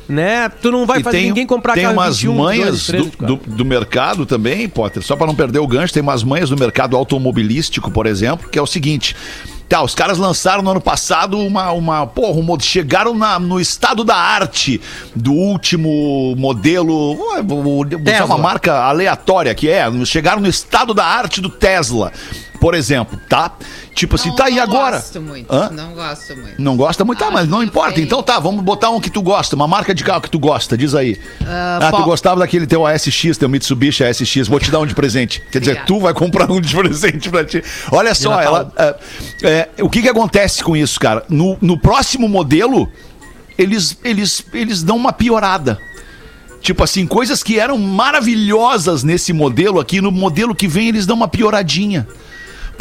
né, tu não vai E fazer tem, ninguém comprar tem carro umas 21, manhas 22, do, 23, do, do mercado também, Potter, só para não perder o gancho, tem umas manhas do mercado automobilístico, por exemplo, que é o seguinte. Tá, os caras lançaram no ano passado uma. uma porra, um chegaram na- no estado da arte do último modelo. Vou, vou- vou usar uma marca aleatória que é. Chegaram no estado da arte do Tesla, por exemplo, tá? Tipo assim, tá aí agora. gosto muito. Hã? Não gosto muito. Não gosta muito? Tá, mas não Acho importa. feio. Então tá, vamos botar um que tu gosta, uma marca de carro que tu gosta, diz aí. Ah, tu qual? gostava daquele teu ASX, teu Mitsubishi ASX, vou te dar um de presente. Quer dizer, tu vai comprar um de presente pra ti. Olha só, ela. é, é, o que que acontece com isso, cara? No, no próximo modelo, eles, eles, eles dão uma piorada. Tipo assim, coisas que eram maravilhosas nesse modelo aqui, no modelo que vem, eles dão uma pioradinha.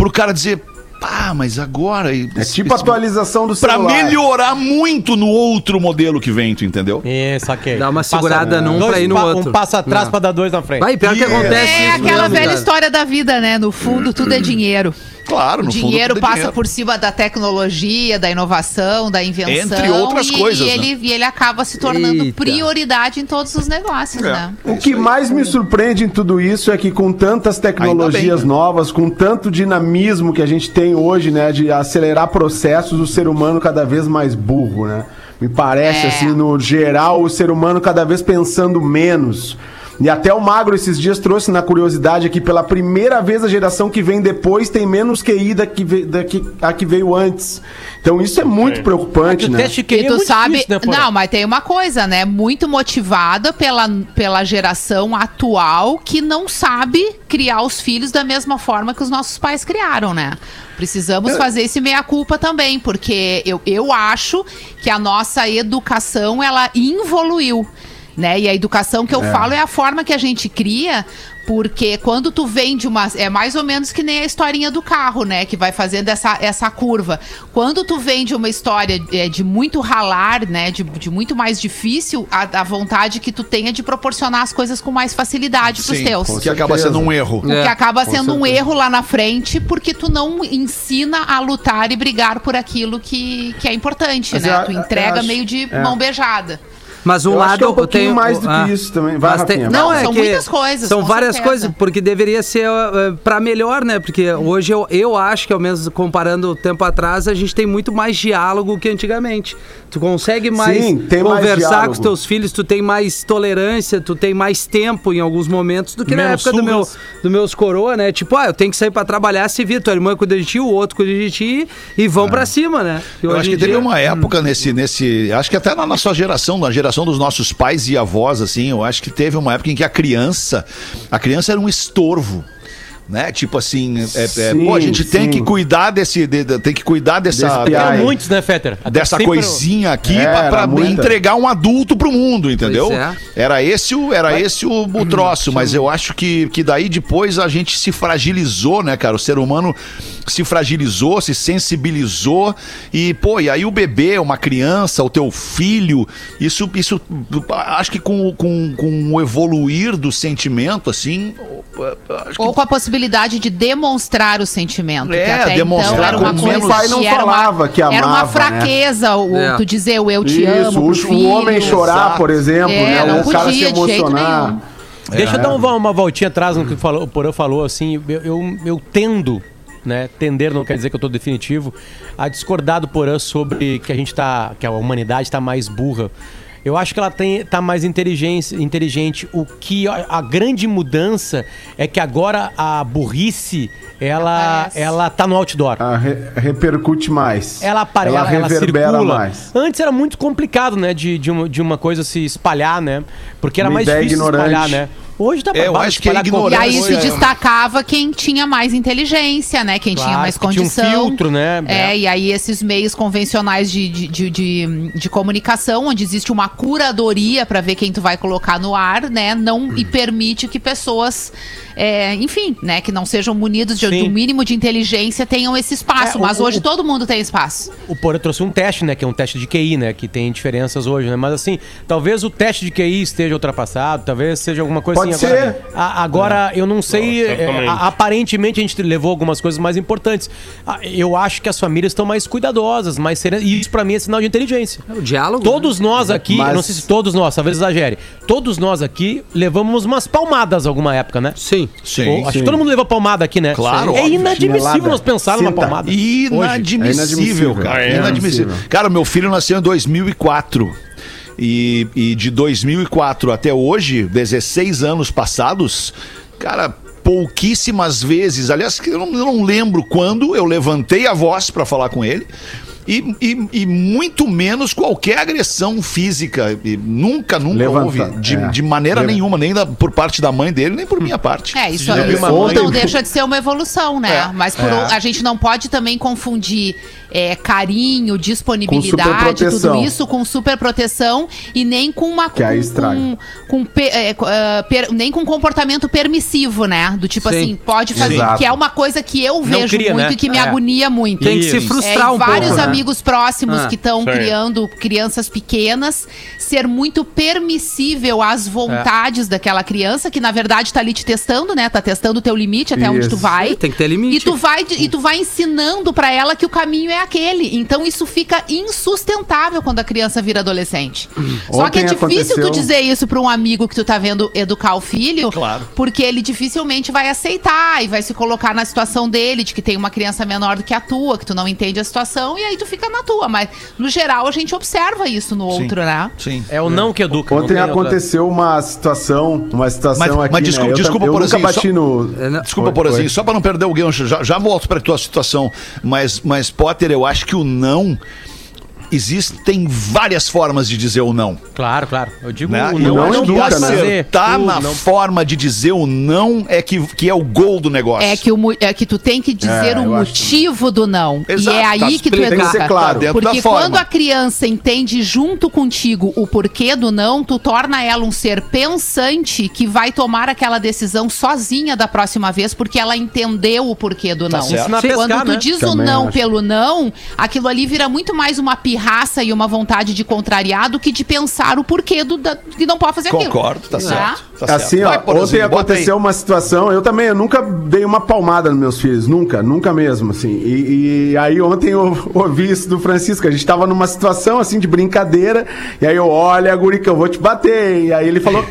Pro cara dizer, pá, mas agora. É tipo atualização do Pra celular. melhorar muito no outro modelo que vem, tu entendeu? É, saquei. Dá uma Passa- segurada num dois pra ir no pa- outro. Um passo atrás Não. pra dar dois na frente. Vai, pior que Yeah. acontece É isso aquela mesmo, velha cara. história da vida, né? No fundo, tudo é dinheiro. Claro, O no dinheiro é passa dinheiro. por cima da tecnologia, da inovação, da invenção. Entre outras e, coisas, E né? ele, e ele acaba se tornando Eita. prioridade em todos os negócios, É. né? O que mais me surpreende em tudo isso é que com tantas tecnologias bem, né? novas, com tanto dinamismo que a gente tem hoje, né, de acelerar processos, o ser humano cada vez mais burro, né? Me parece É. assim, no geral, o ser humano cada vez pensando menos. E até o Magro esses dias trouxe na curiosidade aqui, pela primeira vez a geração que vem depois tem menos QI da que, ve- da que a que veio antes. Então isso é muito preocupante, O né? teste que E tu sabe. não, mas tem uma coisa, né? Muito motivada pela, pela geração atual que não sabe criar os filhos da mesma forma que os nossos pais criaram, né? Precisamos fazer esse meia-culpa também, porque eu, eu acho que a nossa educação, ela involuiu. Né? E a educação que eu falo é a forma que a gente cria, porque quando tu vem de uma. É mais ou menos que nem a historinha do carro, né? Que vai fazendo essa, essa curva. Quando tu vem de uma história é, de muito ralar, né? De, de muito mais difícil, a, a vontade que tu tenha de proporcionar as coisas com mais facilidade pros Sim, teus. que acaba sendo um erro. O que É, acaba sendo um erro lá na frente, porque tu não ensina a lutar e brigar por aquilo que, que é importante, Mas né? eu- tu entrega acho- meio de é. mão beijada. Mas um Eu acho lado que é um pouquinho tem mais do que isso também. Vai, Mas tem- não, vai. é São que muitas coisas, São várias certeza. coisas, porque deveria ser uh, para melhor, né? Porque hoje eu, eu acho que, ao menos comparando o tempo atrás, a gente tem muito mais diálogo que antigamente. Tu consegue mais Sim, tem mais conversar com os teus filhos, tu tem mais tolerância, tu tem mais tempo em alguns momentos do que na Menos época do meu, do meus coroa, né? Tipo, ah, eu tenho que sair pra trabalhar, se vir, tua irmã cuida de ti, o outro cuida de ti e vão pra cima, né? E É. Eu acho que teve dia- uma época nesse, nesse. Acho que até na nossa geração, na geração dos nossos pais e avós, assim, eu acho que teve uma época em que a criança. A criança era um estorvo. Né? Tipo assim, é, é, Sim, pô, a gente tem sim. que cuidar desse. de- de- tem que cuidar dessa. Muitos, né, Fetter? Até dessa coisinha aqui É, pra, pra era muita. entregar um adulto pro mundo, entendeu? É. Era esse o, era esse o, o troço, mas eu acho que, que daí depois a gente se fragilizou, né, cara? O ser humano se fragilizou, se sensibilizou e, pô, e aí o bebê, uma criança, o teu filho, isso, isso acho que com, o- com, com o evoluir do sentimento, assim, acho que Ou com a possibilidade de demonstrar o sentimento. É, que até demonstrar então era uma coisa menos- O pai não que era uma- falava que Era uma amava, né? fraqueza o, É. tu dizer o eu te Isso, amo. o, pro o homem chorar, Exato. por exemplo, É, né? O cara se podia, de jeito emocionar. Deixa eu dar uma, uma voltinha atrás no que falou, o Porã falou, assim, eu, eu, eu tendo, né, tender não quer dizer que eu tô definitivo, a discordar do Porã sobre que a gente tá, que a humanidade tá mais burra. Eu acho que ela tem, tá mais inteligente, inteligente. O que a, a grande mudança é que agora a burrice, ela, Aparece. ela tá no outdoor. Re- repercute mais. Ela aparece, ela ela, ela reverbera circula. mais. Antes era muito complicado, né, de, de, uma, de uma coisa se espalhar, né? Porque era Uma mais difícil ignorante. espalhar, né? Hoje dá É, eu pra acho que é E aí se coisa. destacava quem tinha mais inteligência, né? Quem tinha Claro, mais que tinha um condição. filtro, né? É, É. e aí esses meios convencionais de, de, de, de- de comunicação, onde existe uma curadoria para ver quem tu vai colocar no ar, né? Não e permite que pessoas, é, enfim, né? Que não sejam munidos de, Sim. do mínimo de inteligência tenham esse espaço. É, o- Mas hoje o- todo mundo tem espaço. O Porã trouxe um teste, né? Que é um teste de QI, né? Que tem diferenças hoje, né? Mas assim, talvez o teste de QI esteja ultrapassado, talvez seja alguma coisa Pode assim. ser. Agora, a- agora eu não sei. Não, é, a- aparentemente a gente levou algumas coisas mais importantes. Ah, Eu acho que as famílias estão mais cuidadosas, mais serenas. E isso pra mim é sinal de inteligência. O diálogo. Todos nós aqui, Mas- não sei se todos nós, talvez exagere, todos nós aqui levamos umas palmadas alguma época, né? Sim. Sim. Ou- acho sim. que todo mundo levou palmada aqui, né? Claro, É óbvio. inadmissível Chinelada. nós pensar numa Cinta. palmada. Inadmissível, É inadmissível. cara. Ah, é? Inadmissível. Cara, meu filho nasceu em 2004. E, e de 2004 até hoje, 16 anos passados, cara, pouquíssimas vezes. Aliás, eu não, eu não lembro quando eu levantei a voz pra falar com ele. E, e- e muito menos qualquer agressão física. E nunca, nunca Levanta, houve. De, é. de maneira nenhuma, nem da- por parte da mãe dele, nem por minha parte. É, isso, viu isso uma mãe- não deixa de ser uma evolução, né? É, Mas por é. um- a gente não pode também confundir é, carinho, disponibilidade, tudo isso com superproteção e nem com uma Que aí com, estraga. com, com é, ah, per- nem com comportamento permissivo, né? Do tipo Sim. assim, pode fazer, Exato. que é uma coisa que eu vejo cria, muito né? e que me É. agonia muito. Tem que se frustrar É, um e vários pouco. né? amigos próximos Ah. que estão criando crianças pequenas, ser muito permissível às vontades daquela criança, que na verdade tá ali te testando, né? Tá testando o teu limite até onde tu Isso. vai. Tem que ter limite. E tu vai, e tu vai ensinando pra ela que o caminho é aquele. Então isso fica insustentável quando a criança vira adolescente. Só que é difícil tu aconteceu- dizer isso pra um amigo que tu tá vendo educar o filho, Claro. porque ele dificilmente vai aceitar e vai se colocar na situação dele, de que tem uma criança menor do que a tua, que tu não entende a situação, e aí tu fica na tua. Mas, no geral, a gente observa isso no outro, né? Sim. É o não que educa. não Ontem tem outra- aconteceu uma situação, uma situação Mas- aqui, mas desculpa- né? Desculpa, eu Porazinho, nunca bati só- no... É, não- Desculpa, Foi, Porazinho, foi. só para não perder o gancho, já, já volto para tua situação, mas, mas Potter, eu acho que o não existem várias formas de dizer o não. Claro, claro. Eu digo Né? o eu não acho é que educa, né? acertar Tu na não- forma de dizer o não é que, que é o gol do negócio. É que, o, é que tu tem que dizer É, o motivo do não. Exato, e é tá aí que tu que educa. ser claro. Tá dentro Porque da forma. quando a criança entende junto contigo o porquê do não, tu torna ela um ser pensante que vai tomar aquela decisão sozinha da próxima vez, porque ela entendeu o porquê do não. certo. Ensinar a Quando pescar, tu né? diz o Também não acho. pelo não, aquilo ali vira muito mais uma pirraça e uma vontade de contrariar do que de pensar o porquê do, da, que não pode fazer aquilo. Concordo, tá Né? certo. tá certo. Assim, ó, Vai, ontem aí. aconteceu uma situação, eu também, eu nunca dei uma palmada nos meus filhos, nunca, nunca mesmo, assim. E, e aí ontem eu ouvi isso do Francisco, a gente tava numa situação assim de brincadeira, e aí eu, olha, Gurica, eu vou te bater. E aí ele falou.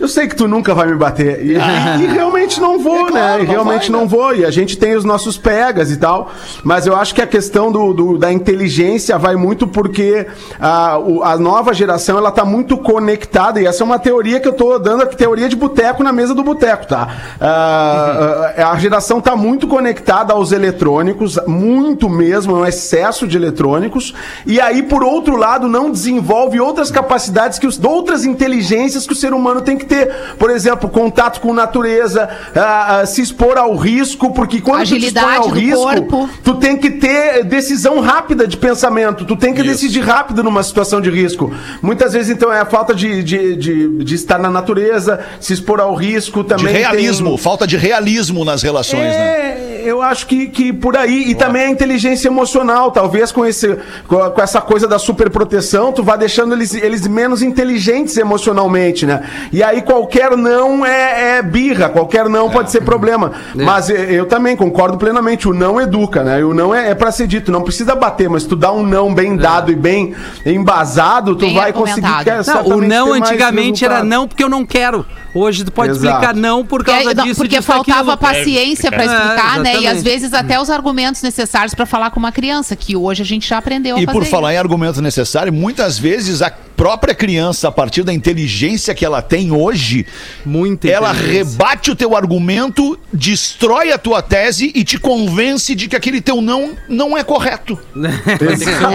Eu sei que tu nunca vai me bater. E, e- e realmente não vou, É claro, né? E não realmente vai, não né? vou. E a gente tem os nossos pegas e tal. Mas eu acho que a questão do, do- da inteligência vai muito porque a, o- a nova geração ela tá muito conectada. E essa é uma teoria que eu tô dando, a teoria de boteco na mesa do boteco, tá? Ah, ah, a geração tá muito conectada aos eletrônicos, muito mesmo, é um excesso de eletrônicos. E aí, por outro lado, não desenvolve outras capacidades, que os, outras inteligências que o ser humano tem que ter. Por exemplo, contato com natureza, ah, ah, se expor ao risco, porque quando Agilidade tu te expõe ao risco, corpo. tu tem que ter decisão rápida de pensamento, tu tem que decidir rápido numa situação de risco. Muitas vezes, então, é a falta de, de, de, de estar na natureza, se expor ao risco De também. realismo, tem- falta de realismo nas relações, né? é, eu acho que, que por aí. E também a inteligência emocional, talvez com, esse, com, com essa coisa da superproteção, tu vai deixando eles, eles menos inteligentes emocionalmente, né? E aí qualquer não é, é birra, qualquer não pode ser problema. Mas eu, também concordo plenamente, o não educa, né? E o não é, é pra ser dito, não precisa bater, mas tu dá um não bem dado e bem embasado, tu Bem vai conseguir que, Não, o não antigamente era não porque eu não quero. Hoje tu pode Exato. explicar não por Porque, causa não, disso. porque disso, faltava daquilo. paciência pra É, explicar, né? E às vezes até os argumentos necessários pra falar com uma criança, que hoje a gente já aprendeu a E fazer. por falar isso. em argumento necessário, muitas vezes a própria criança, a partir da inteligência que ela tem hoje, Muita ela rebate o teu argumento, destrói a tua tese e te convence de que aquele teu não não é correto. Um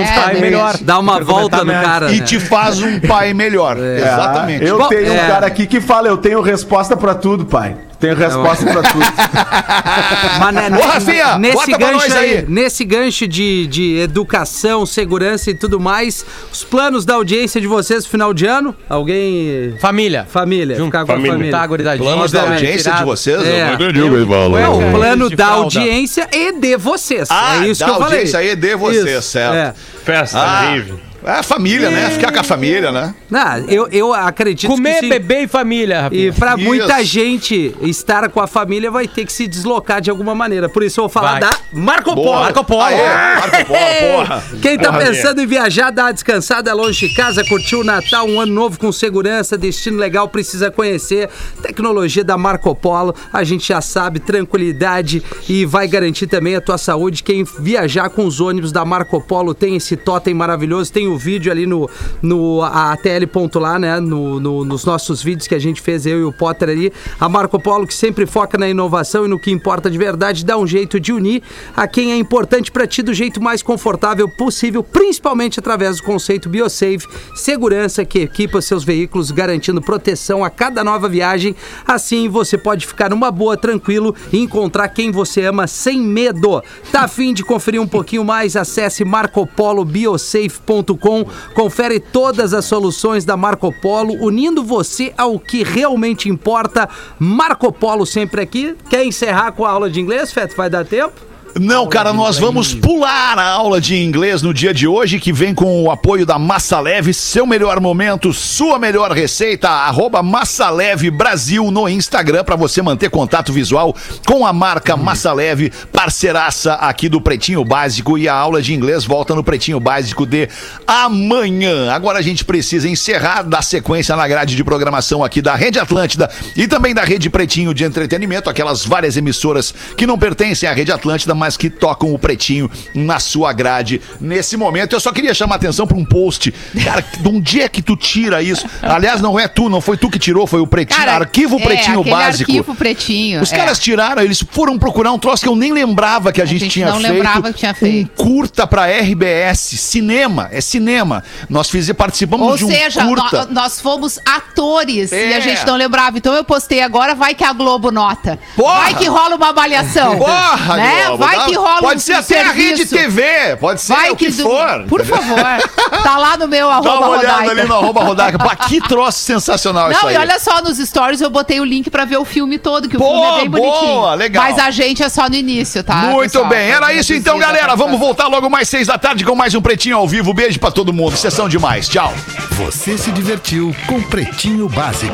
É, pai melhor. Dá uma volta no cara. E né? te faz um pai melhor. Exatamente. Eu Bom, tenho um é. cara aqui que fala, eu tenho resposta pra tudo, pai. Tenho resposta pra tudo. Mas né, Ô, Rafinha, nesse bota pra gancho nós aí, aí. nesse gancho de, de educação, segurança e tudo mais, os planos da audiência de vocês no final de ano? Alguém. Família. Família, Junto. ficar com Família. a família. Tá. Planos da Obviamente, audiência de tirado. vocês? É. Eu não entendi o que ele falou. É o Ué, plano de da fralda. audiência e de vocês. Ah, é isso da que eu falei. audiência e de vocês, certo. É. Festa, Ah, rave. É a família, né? Ficar com a família, né? Não, eu, eu acredito Comer, que sim. beber e família, Rafinha. E pra Isso. muita gente estar com a família vai ter que se deslocar de alguma maneira. Por isso eu vou falar Vai. da Marco Polo. Marco Polo. Aê, Marco Polo, porra. Quem tá Porra, pensando em viajar, dar uma descansada longe de casa, curtir o Natal, um ano novo com segurança, destino legal, precisa conhecer. Tecnologia da Marco Polo, a gente já sabe, tranquilidade e vai garantir também a tua saúde. Quem viajar com os ônibus da Marco Polo tem esse totem maravilhoso, tem o vídeo ali no, no ATL lá, né? No, no- nos nossos vídeos que a gente fez, eu e o Potter ali. A Marco Polo que sempre foca na inovação e no que importa de verdade, dá um jeito de unir a quem é importante para ti do jeito mais confortável possível, principalmente através do conceito BioSafe, segurança que equipa seus veículos garantindo proteção a cada nova viagem. Assim você pode ficar numa boa, tranquilo e encontrar quem você ama sem medo. Tá afim de conferir um pouquinho mais? Acesse Confere todas as soluções da Marco Polo, unindo você ao que realmente importa. Marco Polo sempre aqui. Quer encerrar com a aula de inglês, Feto? Vai dar tempo? Não, cara, nós vamos pular a aula de inglês no dia de hoje, que vem com o apoio da Massa Leve, seu melhor momento, sua melhor receita, arroba Massa Leve Brasil no Instagram, para você manter contato visual com a marca Massa Leve, parceiraça aqui do Pretinho Básico, e a aula de inglês volta no Pretinho Básico de amanhã. Agora a gente precisa encerrar, dar sequência na grade de programação aqui da Rede Atlântida e também da Rede Pretinho de Entretenimento, aquelas várias emissoras que não pertencem à Rede Atlântida, mas que tocam o Pretinho na sua grade nesse momento. Eu só queria chamar a atenção para um post. Cara, de onde é que tu tira isso? Aliás, não é tu, não foi tu que tirou, foi o Pretinho, Cara, Arquivo é, Pretinho Básico. Arquivo pretinho. Os é. caras tiraram, eles foram procurar um troço que eu nem lembrava que a gente, gente tinha não feito. lembrava que tinha feito. Um curta pra RBS, cinema, é cinema. Nós fizemos, participamos Ou de um seja, curta. nó- nós fomos atores É. e a gente não lembrava. Então eu postei agora, vai que a Globo nota. Porra! Vai que rola uma avaliação. Porra, né? Globo, Vai dá- que rola Pode um ser até a Rede. TV, pode ser Vai o que, do- for. Por favor. Tá lá no meu Dá arroba uma olhada Rodaica. ali no arroba Rodaica. Pá, que troço sensacional isso Não, e olha só, nos stories eu botei o link pra ver o filme todo, que o Pô, filme é bem boa, bonitinho. legal. Mas a gente é só no início, tá? Muito pessoal? bem, era Pra isso então, galera. Vamos voltar logo mais seis da tarde com mais um Pretinho ao vivo. Beijo pra todo mundo. Sessão demais. Tchau. Você se divertiu com Pretinho Básico.